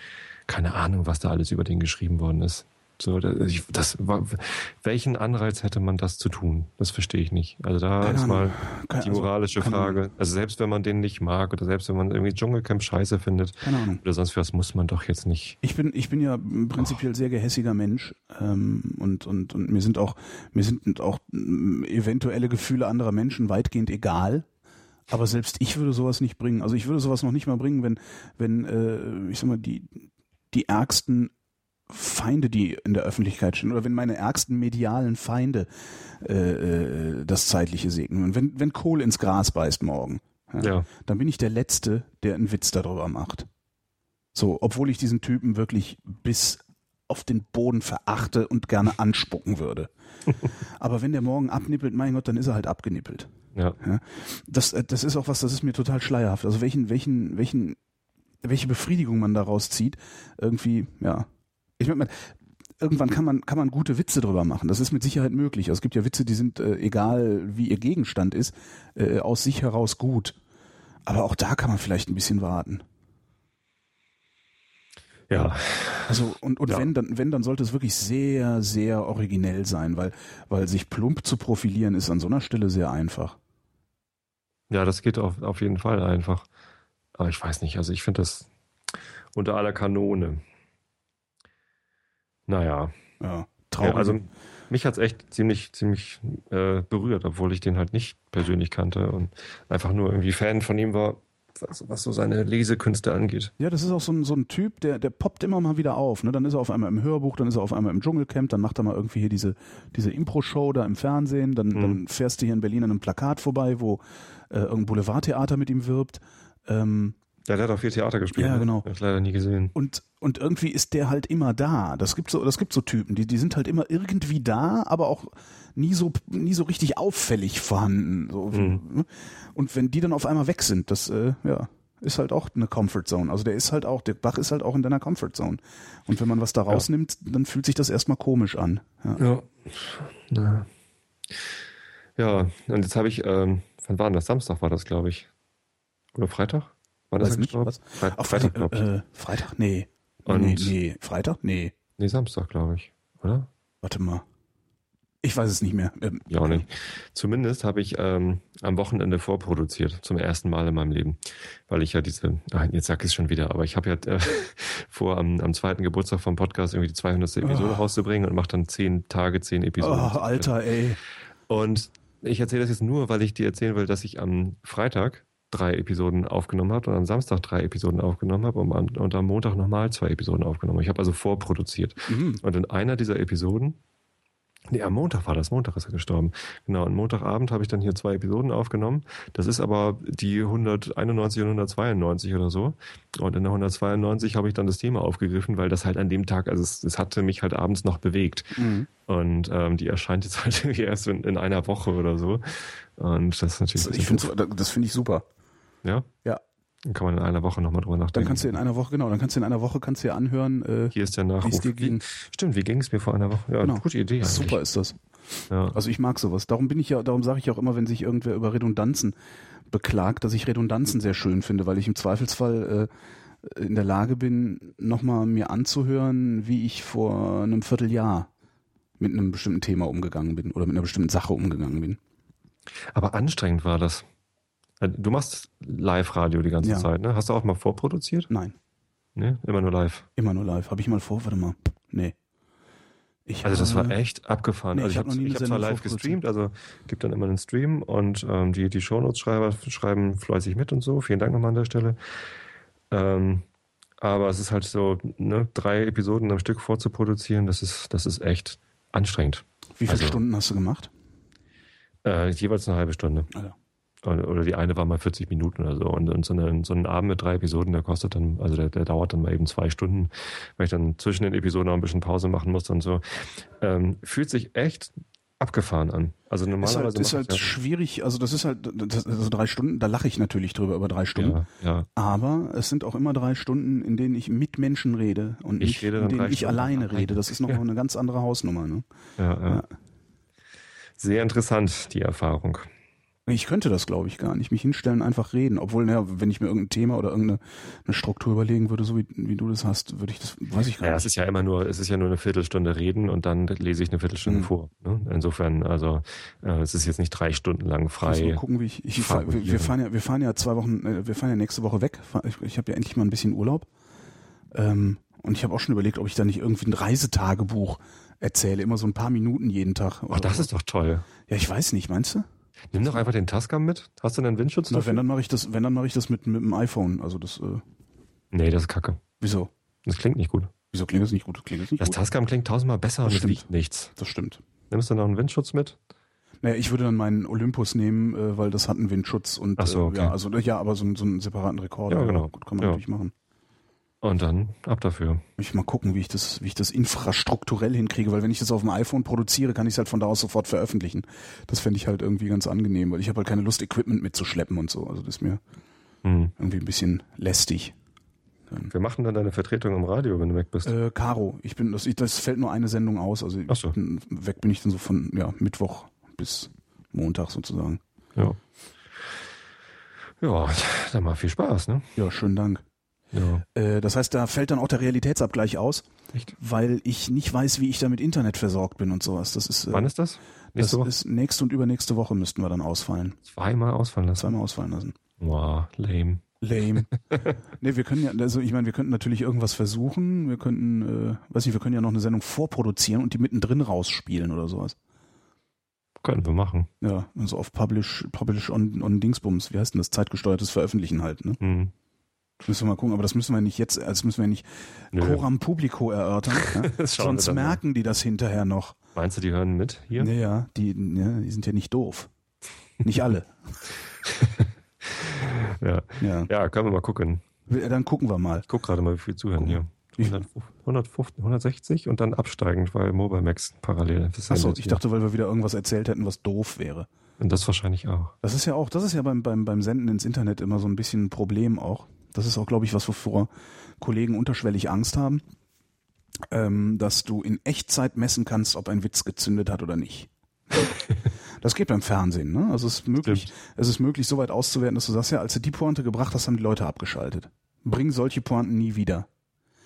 Speaker 2: keine Ahnung, was da alles über den geschrieben worden ist. So, das, war, welchen Anreiz hätte man das zu tun? Das verstehe ich nicht. Also da
Speaker 1: Keine
Speaker 2: ist mal
Speaker 1: Keine-
Speaker 2: die
Speaker 1: also,
Speaker 2: moralische
Speaker 1: keine
Speaker 2: Frage. Also selbst wenn man den nicht mag oder selbst wenn man irgendwie Dschungelcamp scheiße findet oder sonst was, muss man doch jetzt nicht.
Speaker 1: Ich bin, ich bin ja prinzipiell sehr gehässiger Mensch ähm, und, und, und mir sind auch, mir sind auch ähm, eventuelle Gefühle anderer Menschen weitgehend egal. Aber selbst ich würde sowas nicht bringen. Also ich würde sowas noch nicht mal bringen, wenn, wenn, äh, ich sag mal, die, die ärgsten Feinde, die in der Öffentlichkeit stehen, oder wenn meine ärgsten medialen Feinde äh, äh, das Zeitliche segnen. Und wenn, wenn Kohl ins Gras beißt morgen,
Speaker 2: Ja,
Speaker 1: dann bin ich der Letzte, der einen Witz darüber macht. So, obwohl ich diesen Typen wirklich bis auf den Boden verachte und gerne anspucken würde. <laughs> Aber wenn der morgen abnippelt, mein Gott, dann ist er halt abgenippelt.
Speaker 2: ja.
Speaker 1: Ja? Das, äh, das ist auch was, das ist mir total schleierhaft. Also welchen, welchen, welchen, welche Befriedigung man daraus zieht, irgendwie, ja. Ich meine, irgendwann kann man, kann man gute Witze drüber machen. Das ist mit Sicherheit möglich. Also es gibt ja Witze, die sind, äh, egal wie ihr Gegenstand ist, äh, aus sich heraus gut. Aber auch da kann man vielleicht ein bisschen warten.
Speaker 2: Ja,
Speaker 1: Also und, und
Speaker 2: Ja.
Speaker 1: wenn dann wenn dann sollte es wirklich sehr sehr originell sein, weil weil sich plump zu profilieren ist an so einer Stelle sehr einfach.
Speaker 2: ja, das geht auf, auf jeden Fall einfach. Aber ich weiß nicht, also ich finde das unter aller Kanone. Naja,
Speaker 1: Ja, traurig.
Speaker 2: ja, also mich hat's echt ziemlich, ziemlich äh, berührt, obwohl ich den halt nicht persönlich kannte und einfach nur irgendwie Fan von ihm war, was, was so seine Lesekünste angeht.
Speaker 1: Ja, das ist auch so ein, so ein Typ, der, der poppt immer mal wieder auf. Ne? Dann ist er auf einmal im Hörbuch, dann ist er auf einmal im Dschungelcamp, dann macht er mal irgendwie hier diese, diese Impro-Show da im Fernsehen, dann,
Speaker 2: Mhm.
Speaker 1: dann fährst du hier in Berlin an einem Plakat vorbei, wo äh, irgendein Boulevardtheater mit ihm wirbt. Ähm,
Speaker 2: Ja, der hat auch viel Theater gespielt.
Speaker 1: Ja,
Speaker 2: ne?
Speaker 1: genau.
Speaker 2: Hab ich leider nie gesehen.
Speaker 1: und, und irgendwie ist der halt immer da. Das gibt so, das gibt so Typen, die, die sind halt immer irgendwie da, aber auch nie so, nie so richtig auffällig vorhanden. So,
Speaker 2: Mhm.
Speaker 1: Und wenn die dann auf einmal weg sind, das, äh, ja, ist halt auch eine Comfort Zone. Also der ist halt auch, der Bach ist halt auch in deiner Comfort Zone. Und wenn man was da rausnimmt, dann fühlt sich das erstmal komisch an. Ja.
Speaker 2: Ja. Ja, ja und jetzt habe ich, ähm, wann war denn das? Samstag war das, glaube ich. Oder Freitag? War das
Speaker 1: nicht, was?
Speaker 2: Fre
Speaker 1: Ach,
Speaker 2: Freitag,
Speaker 1: Freitag, äh, Freitag? Nee.
Speaker 2: Und-
Speaker 1: nee, nee. Freitag? Nee.
Speaker 2: Nee, Samstag, glaube ich. Oder?
Speaker 1: Warte mal. Ich weiß es nicht mehr. Ähm,
Speaker 2: Ja, auch nicht. Zumindest habe ich ähm, am Wochenende vorproduziert, zum ersten Mal in meinem Leben. Weil ich ja diese, ah, jetzt sag ich es schon wieder, aber ich habe ja äh, <laughs> vor, am, am zweiten Geburtstag vom Podcast irgendwie die 200. Episode
Speaker 1: Oh.
Speaker 2: rauszubringen und mache dann zehn Tage, zehn
Speaker 1: Oh,
Speaker 2: Episoden.
Speaker 1: Alter, ey.
Speaker 2: Und ich erzähle das jetzt nur, weil ich dir erzählen will, dass ich am Freitag drei Episoden aufgenommen habe und am Samstag drei Episoden aufgenommen habe und am, und am Montag nochmal zwei Episoden aufgenommen. Ich habe also vorproduziert.
Speaker 1: Mhm.
Speaker 2: Und in einer dieser Episoden, Nee, am Montag war das. Montag ist er gestorben. Genau, und Montagabend habe ich dann hier zwei Episoden aufgenommen. Das ist aber die 191 und 192 oder so. Und in der 192 habe ich dann das Thema aufgegriffen, weil das halt an dem Tag, also es, es hatte mich halt abends noch bewegt.
Speaker 1: Mhm.
Speaker 2: Und ähm, die erscheint jetzt <laughs> halt irgendwie erst in, in einer Woche oder so. Und das ist natürlich.
Speaker 1: Ich finde das finde ich super.
Speaker 2: Ja?
Speaker 1: Ja.
Speaker 2: Dann kann man in einer Woche nochmal drüber nachdenken.
Speaker 1: Dann kannst du in einer Woche, genau, dann kannst du in einer Woche kannst du dir anhören, äh,
Speaker 2: Hier ist der
Speaker 1: wie es
Speaker 2: Nachruf.
Speaker 1: dir ging.
Speaker 2: Stimmt, wie ging es mir vor einer Woche? Ja,
Speaker 1: Genau.
Speaker 2: gute Idee. Eigentlich.
Speaker 1: Super ist das.
Speaker 2: Ja.
Speaker 1: Also ich mag sowas. Darum bin ich ja, darum sage ich auch immer, wenn sich irgendwer über Redundanzen beklagt, dass ich Redundanzen sehr schön finde, weil ich im Zweifelsfall äh, in der Lage bin, nochmal mir anzuhören, wie ich vor einem Vierteljahr mit einem bestimmten Thema umgegangen bin oder mit einer bestimmten Sache umgegangen bin.
Speaker 2: Aber anstrengend war das. Äh, Du machst Live-Radio die ganze
Speaker 1: Ja.
Speaker 2: Zeit, ne? Hast du auch mal vorproduziert?
Speaker 1: Nein,
Speaker 2: Ne? Immer nur live.
Speaker 1: immer nur live. Habe ich mal vor, warte mal. Nee. Ich
Speaker 2: Also das war echt abgefahren.
Speaker 1: Nee,
Speaker 2: also
Speaker 1: ich
Speaker 2: ich
Speaker 1: hab
Speaker 2: habe hab zwar live gestreamt, also gibt dann immer einen Stream und ähm, die, die Shownotes-Schreiber schreiben fleißig mit und so. Vielen Dank nochmal an der Stelle. Ähm, aber es ist halt so, ne, drei Episoden am Stück vorzuproduzieren, das ist, das ist echt anstrengend.
Speaker 1: Wie viele
Speaker 2: also-
Speaker 1: Stunden hast du gemacht?
Speaker 2: Äh, jeweils eine halbe Stunde.
Speaker 1: Alter.
Speaker 2: Oder die eine war mal 40 Minuten oder so. Und, und so, eine, so ein Abend mit drei Episoden, der kostet dann, also der, der dauert dann mal eben zwei Stunden, weil ich dann zwischen den Episoden auch ein bisschen Pause machen muss und so. Ähm, fühlt sich echt abgefahren an. Also
Speaker 1: Ist
Speaker 2: normalerweise.
Speaker 1: halt, ist halt schwierig, also das ist halt, das, also drei Stunden, da lache ich natürlich drüber über drei Stunden.
Speaker 2: ja, ja.
Speaker 1: Aber es sind auch immer drei Stunden, in denen ich mit Menschen rede und
Speaker 2: Ich
Speaker 1: nicht,
Speaker 2: rede
Speaker 1: in denen ich
Speaker 2: Stunden
Speaker 1: alleine
Speaker 2: alleine.
Speaker 1: rede. Das ist noch
Speaker 2: Ja.
Speaker 1: eine ganz andere Hausnummer. Ne?
Speaker 2: Ja. Ja. Sehr interessant, die Erfahrung.
Speaker 1: Ich könnte das, glaube ich, gar nicht. Mich hinstellen, einfach reden. Obwohl, naja, wenn ich mir irgendein Thema oder irgendeine eine Struktur überlegen würde, so wie, wie du das hast, würde ich das, weiß ich gar
Speaker 2: Ja, es
Speaker 1: nicht.
Speaker 2: ist ja immer nur, es ist ja nur eine Viertelstunde reden und dann lese ich eine Viertelstunde
Speaker 1: Mhm.
Speaker 2: vor. Ne? Insofern, also äh, es ist jetzt nicht drei Stunden lang
Speaker 1: Ich muss mal
Speaker 2: frei.
Speaker 1: gucken, wie ich, ich fahr, wir, wir fahren ja, wir fahren ja zwei Wochen, äh, wir fahren ja nächste Woche weg. Ich, ich habe ja endlich mal ein bisschen Urlaub. Ähm, und ich habe auch schon überlegt, ob ich da nicht irgendwie ein Reisetagebuch erzähle, immer so ein paar Minuten jeden Tag.
Speaker 2: Ach, das ist doch toll.
Speaker 1: Ja, ich weiß nicht, meinst du?
Speaker 2: Nimm doch einfach den Tascam mit. Hast du einen Windschutz
Speaker 1: Na,
Speaker 2: dafür?
Speaker 1: wenn dann mache ich das, wenn dann mache ich das mit, mit dem iPhone. Also das, äh,
Speaker 2: Nee, das ist kacke.
Speaker 1: wieso?
Speaker 2: Das klingt nicht gut.
Speaker 1: Wieso klingt das nicht gut? Klingt das nicht
Speaker 2: Das
Speaker 1: gut?
Speaker 2: Tascam klingt tausendmal besser
Speaker 1: Das
Speaker 2: und
Speaker 1: stimmt.
Speaker 2: nichts.
Speaker 1: Das stimmt.
Speaker 2: Nimmst du noch einen Windschutz mit?
Speaker 1: Naja, ich würde dann meinen Olympus nehmen, äh, weil das hat einen Windschutz und
Speaker 2: Ach so,
Speaker 1: äh,
Speaker 2: okay.
Speaker 1: ja, also ja, aber so, einen- so einen separaten Rekorder.
Speaker 2: Ja, genau.
Speaker 1: Gut, kann man
Speaker 2: Ja.
Speaker 1: natürlich machen.
Speaker 2: Und dann ab dafür.
Speaker 1: Ich mal gucken, wie ich das, wie ich das infrastrukturell hinkriege, weil wenn ich das auf dem iPhone produziere, kann ich es halt von da aus sofort veröffentlichen. Das fände ich halt irgendwie ganz angenehm, weil ich habe halt keine Lust, Equipment mitzuschleppen und so. Also das ist mir
Speaker 2: Hm.
Speaker 1: irgendwie ein bisschen lästig.
Speaker 2: Wir machen dann deine Vertretung im Radio, wenn du weg bist.
Speaker 1: Äh, Caro, ich bin, das, ich, das fällt nur eine Sendung aus. Also
Speaker 2: so.
Speaker 1: bin, weg bin ich dann so von ja, Mittwoch bis Montag sozusagen.
Speaker 2: Ja. Ja, dann mal viel Spaß, ne?
Speaker 1: Ja, schönen Dank.
Speaker 2: Ja.
Speaker 1: Äh, das heißt, da fällt dann auch der Realitätsabgleich aus,
Speaker 2: Echt?
Speaker 1: weil ich nicht weiß, wie ich da mit Internet versorgt bin und sowas. Das ist, äh,
Speaker 2: Wann ist das?
Speaker 1: das
Speaker 2: Nächste Woche?
Speaker 1: ist nächste und übernächste Woche müssten wir dann ausfallen.
Speaker 2: Zweimal ausfallen lassen.
Speaker 1: Zweimal ausfallen lassen.
Speaker 2: Wow, lame.
Speaker 1: Lame. <laughs> nee, wir können ja, also ich meine, wir könnten natürlich irgendwas versuchen. Wir könnten, äh, weiß nicht, wir können ja noch eine Sendung vorproduzieren und die mittendrin rausspielen oder sowas.
Speaker 2: Können wir machen.
Speaker 1: Ja, also auf Publish, Publish on, on Dingsbums, wie heißt denn das? Zeitgesteuertes Veröffentlichen halt, ne?
Speaker 2: Hm.
Speaker 1: Müssen wir mal gucken, aber das müssen wir nicht jetzt, das müssen wir nicht
Speaker 2: Nö.
Speaker 1: Coram Publico erörtern. <laughs> Ne? Sonst
Speaker 2: dann mal.
Speaker 1: merken die das hinterher noch.
Speaker 2: Meinst du, die hören mit hier?
Speaker 1: Ja, ja, die, ja, die sind ja nicht doof. Nicht alle. <laughs>
Speaker 2: Ja.
Speaker 1: Ja.
Speaker 2: ja, können wir mal gucken.
Speaker 1: Dann gucken wir mal.
Speaker 2: Ich guck gerade mal, wie viel zuhören hier.
Speaker 1: Wie-
Speaker 2: 150, 150, 160 und dann absteigend, weil Mobile Max parallel
Speaker 1: Achso, ich dachte, weil wir wieder irgendwas erzählt hätten, was doof wäre.
Speaker 2: Und das wahrscheinlich auch.
Speaker 1: Das ist ja auch, das ist ja beim, beim, beim Senden ins Internet immer so ein bisschen ein Problem auch. Das ist auch, glaube ich, was wovor Kollegen unterschwellig Angst haben, ähm, dass du in Echtzeit messen kannst, ob ein Witz gezündet hat oder nicht. Das geht beim Fernsehen, ne? Also es ist möglich, es ist möglich, so weit auszuwerten, dass du sagst, ja, als du die Pointe gebracht hast, haben die Leute abgeschaltet. Bring solche Pointen nie wieder.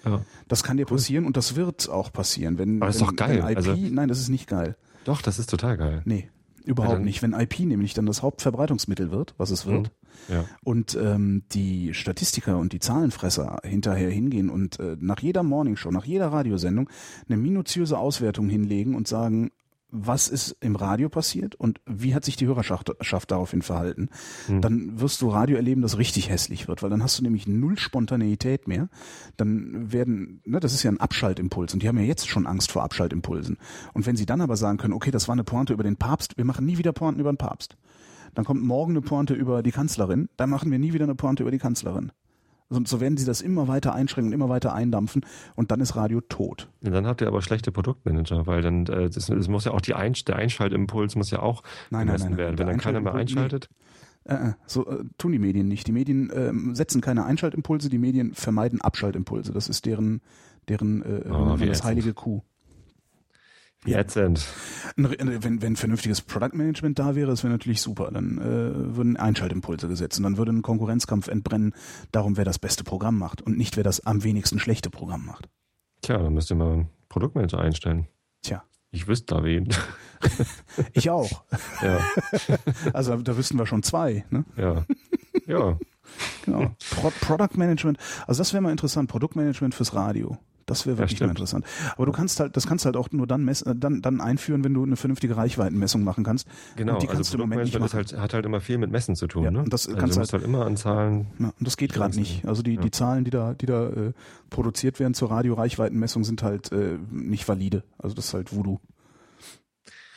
Speaker 2: Ja.
Speaker 1: Das kann dir passieren und das wird auch passieren. Wenn,
Speaker 2: Aber das ist
Speaker 1: wenn,
Speaker 2: doch geil.
Speaker 1: Wenn IP,
Speaker 2: Also-
Speaker 1: nein, das ist nicht geil.
Speaker 2: Doch, das ist total geil.
Speaker 1: Nee, überhaupt
Speaker 2: Ja,
Speaker 1: nicht. Wenn IP nämlich dann das Hauptverbreitungsmittel wird, was es wird,
Speaker 2: Ja.
Speaker 1: und ähm, die Statistiker und die Zahlenfresser hinterher hingehen und äh, nach jeder Morningshow, nach jeder Radiosendung eine minutiöse Auswertung hinlegen und sagen, was ist im Radio passiert und wie hat sich die Hörerschaft daraufhin verhalten, mhm. dann wirst du Radio erleben, das richtig hässlich wird, weil dann hast du nämlich null Spontaneität mehr. Dann werden, ne, das ist ja ein Abschaltimpuls und die haben ja jetzt schon Angst vor Abschaltimpulsen. Und wenn sie dann aber sagen können, okay, das war eine Pointe über den Papst, wir machen nie wieder Pointen über den Papst. Dann kommt morgen eine Pointe über die Kanzlerin, dann machen wir nie wieder eine Pointe über die Kanzlerin. Und so werden sie das immer weiter einschränken, immer weiter eindampfen und dann ist Radio tot.
Speaker 2: Ja, dann habt ihr aber schlechte Produktmanager, weil dann äh, das, das muss ja auch die Einsch der Einschaltimpuls muss ja auch
Speaker 1: nein, nein, nein,
Speaker 2: werden. Wenn dann keiner mehr einschaltet.
Speaker 1: Äh, äh, so äh, tun die Medien nicht. Die Medien äh, setzen keine Einschaltimpulse, die Medien vermeiden Abschaltimpulse. Das ist deren deren äh, oh, das heilige Kuh.
Speaker 2: Jetzt sind.
Speaker 1: Wenn, wenn vernünftiges Product Management da wäre, das wäre natürlich super. Dann äh, würden Einschaltimpulse gesetzt und dann würde ein Konkurrenzkampf entbrennen darum, wer das beste Programm macht und nicht wer das am wenigsten schlechte Programm macht.
Speaker 2: Tja, dann müsste man einen Produktmanager einstellen.
Speaker 1: Tja.
Speaker 2: Ich wüsste da wen. <laughs>
Speaker 1: ich auch. <laughs>
Speaker 2: Ja. <laughs>
Speaker 1: Also da wüssten wir schon zwei. Ne?
Speaker 2: Ja. Ja.
Speaker 1: Genau. Pro Product Management. Also das wäre mal interessant. Produktmanagement fürs Radio. Das wäre wirklich ja, mal interessant. Aber du kannst halt, das kannst halt auch nur dann, mess, äh, dann, dann einführen, wenn du eine vernünftige Reichweitenmessung machen kannst.
Speaker 2: Genau,
Speaker 1: und die
Speaker 2: kannst also Produktmanagement halt, hat halt immer viel mit Messen zu tun. Ja, ne?
Speaker 1: und das
Speaker 2: also
Speaker 1: kannst
Speaker 2: du musst halt, halt immer an Zahlen.
Speaker 1: Ja, und das geht gerade nicht. Also die, ja. die Zahlen, die da, die da äh, produziert werden zur Radio-Reichweitenmessung, sind halt äh, nicht valide. Also das ist halt Voodoo.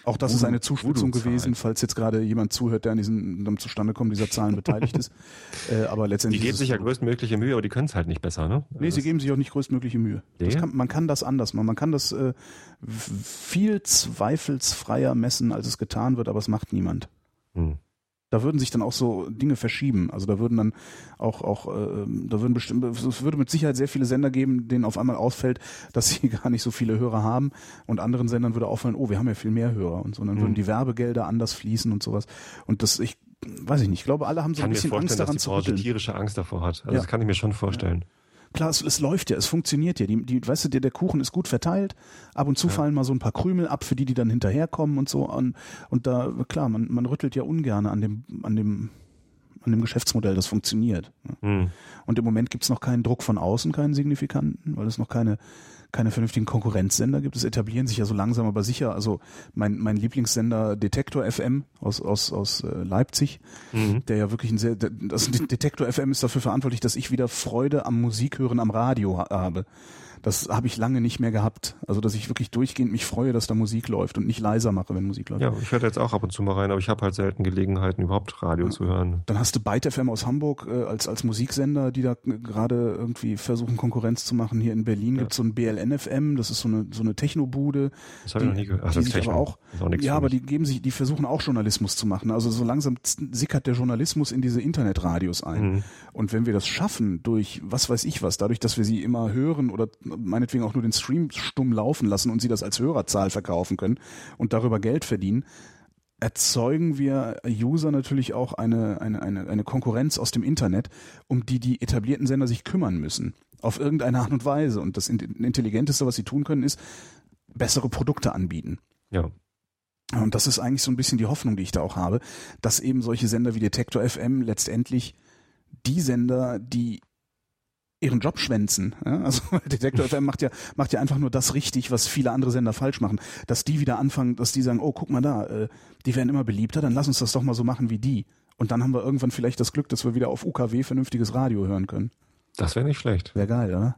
Speaker 1: Auch das ist eine Zuspitzung gewesen, falls jetzt gerade jemand zuhört, der an diesem Zustandekommen dieser Zahlen beteiligt ist. <laughs> Äh, aber letztendlich.
Speaker 2: Die geben sich ja größtmögliche Mühe, aber die können es halt nicht besser, ne?
Speaker 1: Nee, sie geben sich auch nicht größtmögliche Mühe. Kann, man kann das anders machen. Man kann das äh, viel zweifelsfreier messen, als es getan wird, aber es macht niemand. Hm da würden sich dann auch so Dinge verschieben. Also da würden dann auch, auch äh, da würden bestimmt, es würde mit Sicherheit sehr viele Sender geben, denen auf einmal ausfällt, <laughs> dass sie gar nicht so viele Hörer haben und anderen Sendern würde auffallen, oh, wir haben ja viel mehr Hörer und so. Und dann mhm. würden die Werbegelder anders fließen und sowas. Und das, ich weiß ich nicht, ich glaube, alle haben so ein bisschen Angst daran
Speaker 2: zu rütteln. tierische Angst davor hat. Also ja. das kann ich mir schon vorstellen. Ja
Speaker 1: klar, es, es läuft ja, es funktioniert ja. Die, die, weißt du, der, der Kuchen ist gut verteilt. Ab und zu ja. fallen mal so ein paar Krümel ab, für die, die dann hinterherkommen und so. Und, und da, klar, man, man rüttelt ja ungern an dem, an dem, an dem Geschäftsmodell, das funktioniert. Mhm. Und im Moment gibt's noch keinen Druck von außen, keinen signifikanten, weil es noch keine keine vernünftigen Konkurrenzsender gibt. Es etablieren sich ja so langsam, aber sicher. Also mein, mein Lieblingssender Detektor FM aus, aus, aus äh, Leipzig, mhm. der ja wirklich ein sehr, das Detektor FM ist dafür verantwortlich, dass ich wieder Freude am Musikhören am Radio habe. Das habe ich lange nicht mehr gehabt. Also, dass ich wirklich durchgehend mich freue, dass da Musik läuft und nicht leiser mache, wenn Musik läuft.
Speaker 2: Ja, ich höre jetzt auch ab und zu mal rein, aber ich habe halt selten Gelegenheiten, überhaupt Radio ja. zu hören.
Speaker 1: Dann hast du Byte FM aus Hamburg äh, als, als Musiksender, die da gerade irgendwie versuchen, Konkurrenz zu machen. Hier in Berlin ja. gibt es so ein BLN FM, das ist so eine, so eine Technobude.
Speaker 2: Das habe ich noch nie gehört. Ach, das ist
Speaker 1: Techno. Aber auch, ist auch ja, aber die geben sich, die versuchen auch Journalismus zu machen. Also so langsam sickert der Journalismus in diese Internetradios ein. Mhm. Und wenn wir das schaffen, durch was weiß ich was, dadurch, dass wir sie immer hören oder meinetwegen auch nur den Stream stumm laufen lassen und sie das als Hörerzahl verkaufen können und darüber Geld verdienen, erzeugen wir User natürlich auch eine, eine, eine, eine Konkurrenz aus dem Internet, um die die etablierten Sender sich kümmern müssen. Auf irgendeine Art und Weise. Und das Intelligenteste, was sie tun können, ist bessere Produkte anbieten.
Speaker 2: Ja.
Speaker 1: Und das ist eigentlich so ein bisschen die Hoffnung, die ich da auch habe, dass eben solche Sender wie Detektor FM letztendlich die Sender, die ihren Job schwänzen. Ja? Also Detektor FM macht ja macht ja einfach nur das richtig, was viele andere Sender falsch machen. Dass die wieder anfangen, dass die sagen, oh guck mal da, äh, die werden immer beliebter, dann lass uns das doch mal so machen wie die. Und dann haben wir irgendwann vielleicht das Glück, dass wir wieder auf UKW vernünftiges Radio hören können.
Speaker 2: Das wäre nicht schlecht.
Speaker 1: Wäre geil, oder?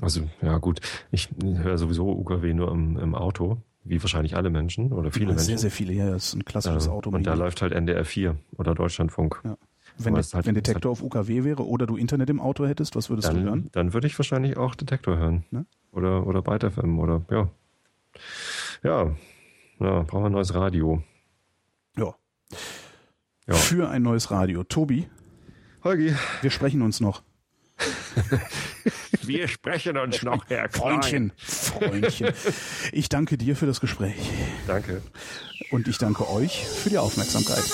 Speaker 2: Also ja gut, ich höre sowieso UKW nur im, im Auto wie wahrscheinlich alle Menschen oder viele ja, Menschen.
Speaker 1: Sehr, sehr viele, ja, das ist ein klassisches
Speaker 2: äh,
Speaker 1: Auto.
Speaker 2: Und da läuft halt NDR 4 oder Deutschlandfunk.
Speaker 1: Ja. Wenn, de halt, wenn Detektor halt, auf UKW wäre oder du Internet im Auto hättest, was würdest
Speaker 2: dann,
Speaker 1: du hören?
Speaker 2: Dann würde ich wahrscheinlich auch Detektor hören. Ne? Oder, oder Byte FM oder ja. Ja, ja brauchen wir ein neues Radio.
Speaker 1: Ja. ja. Für ein neues Radio. Tobi.
Speaker 2: Holgi.
Speaker 1: Wir sprechen uns noch. <laughs>
Speaker 2: Wir sprechen uns noch, Herr
Speaker 1: Freundchen. Freundchen. Ich danke dir für das Gespräch.
Speaker 2: Danke.
Speaker 1: Und ich danke euch für die Aufmerksamkeit.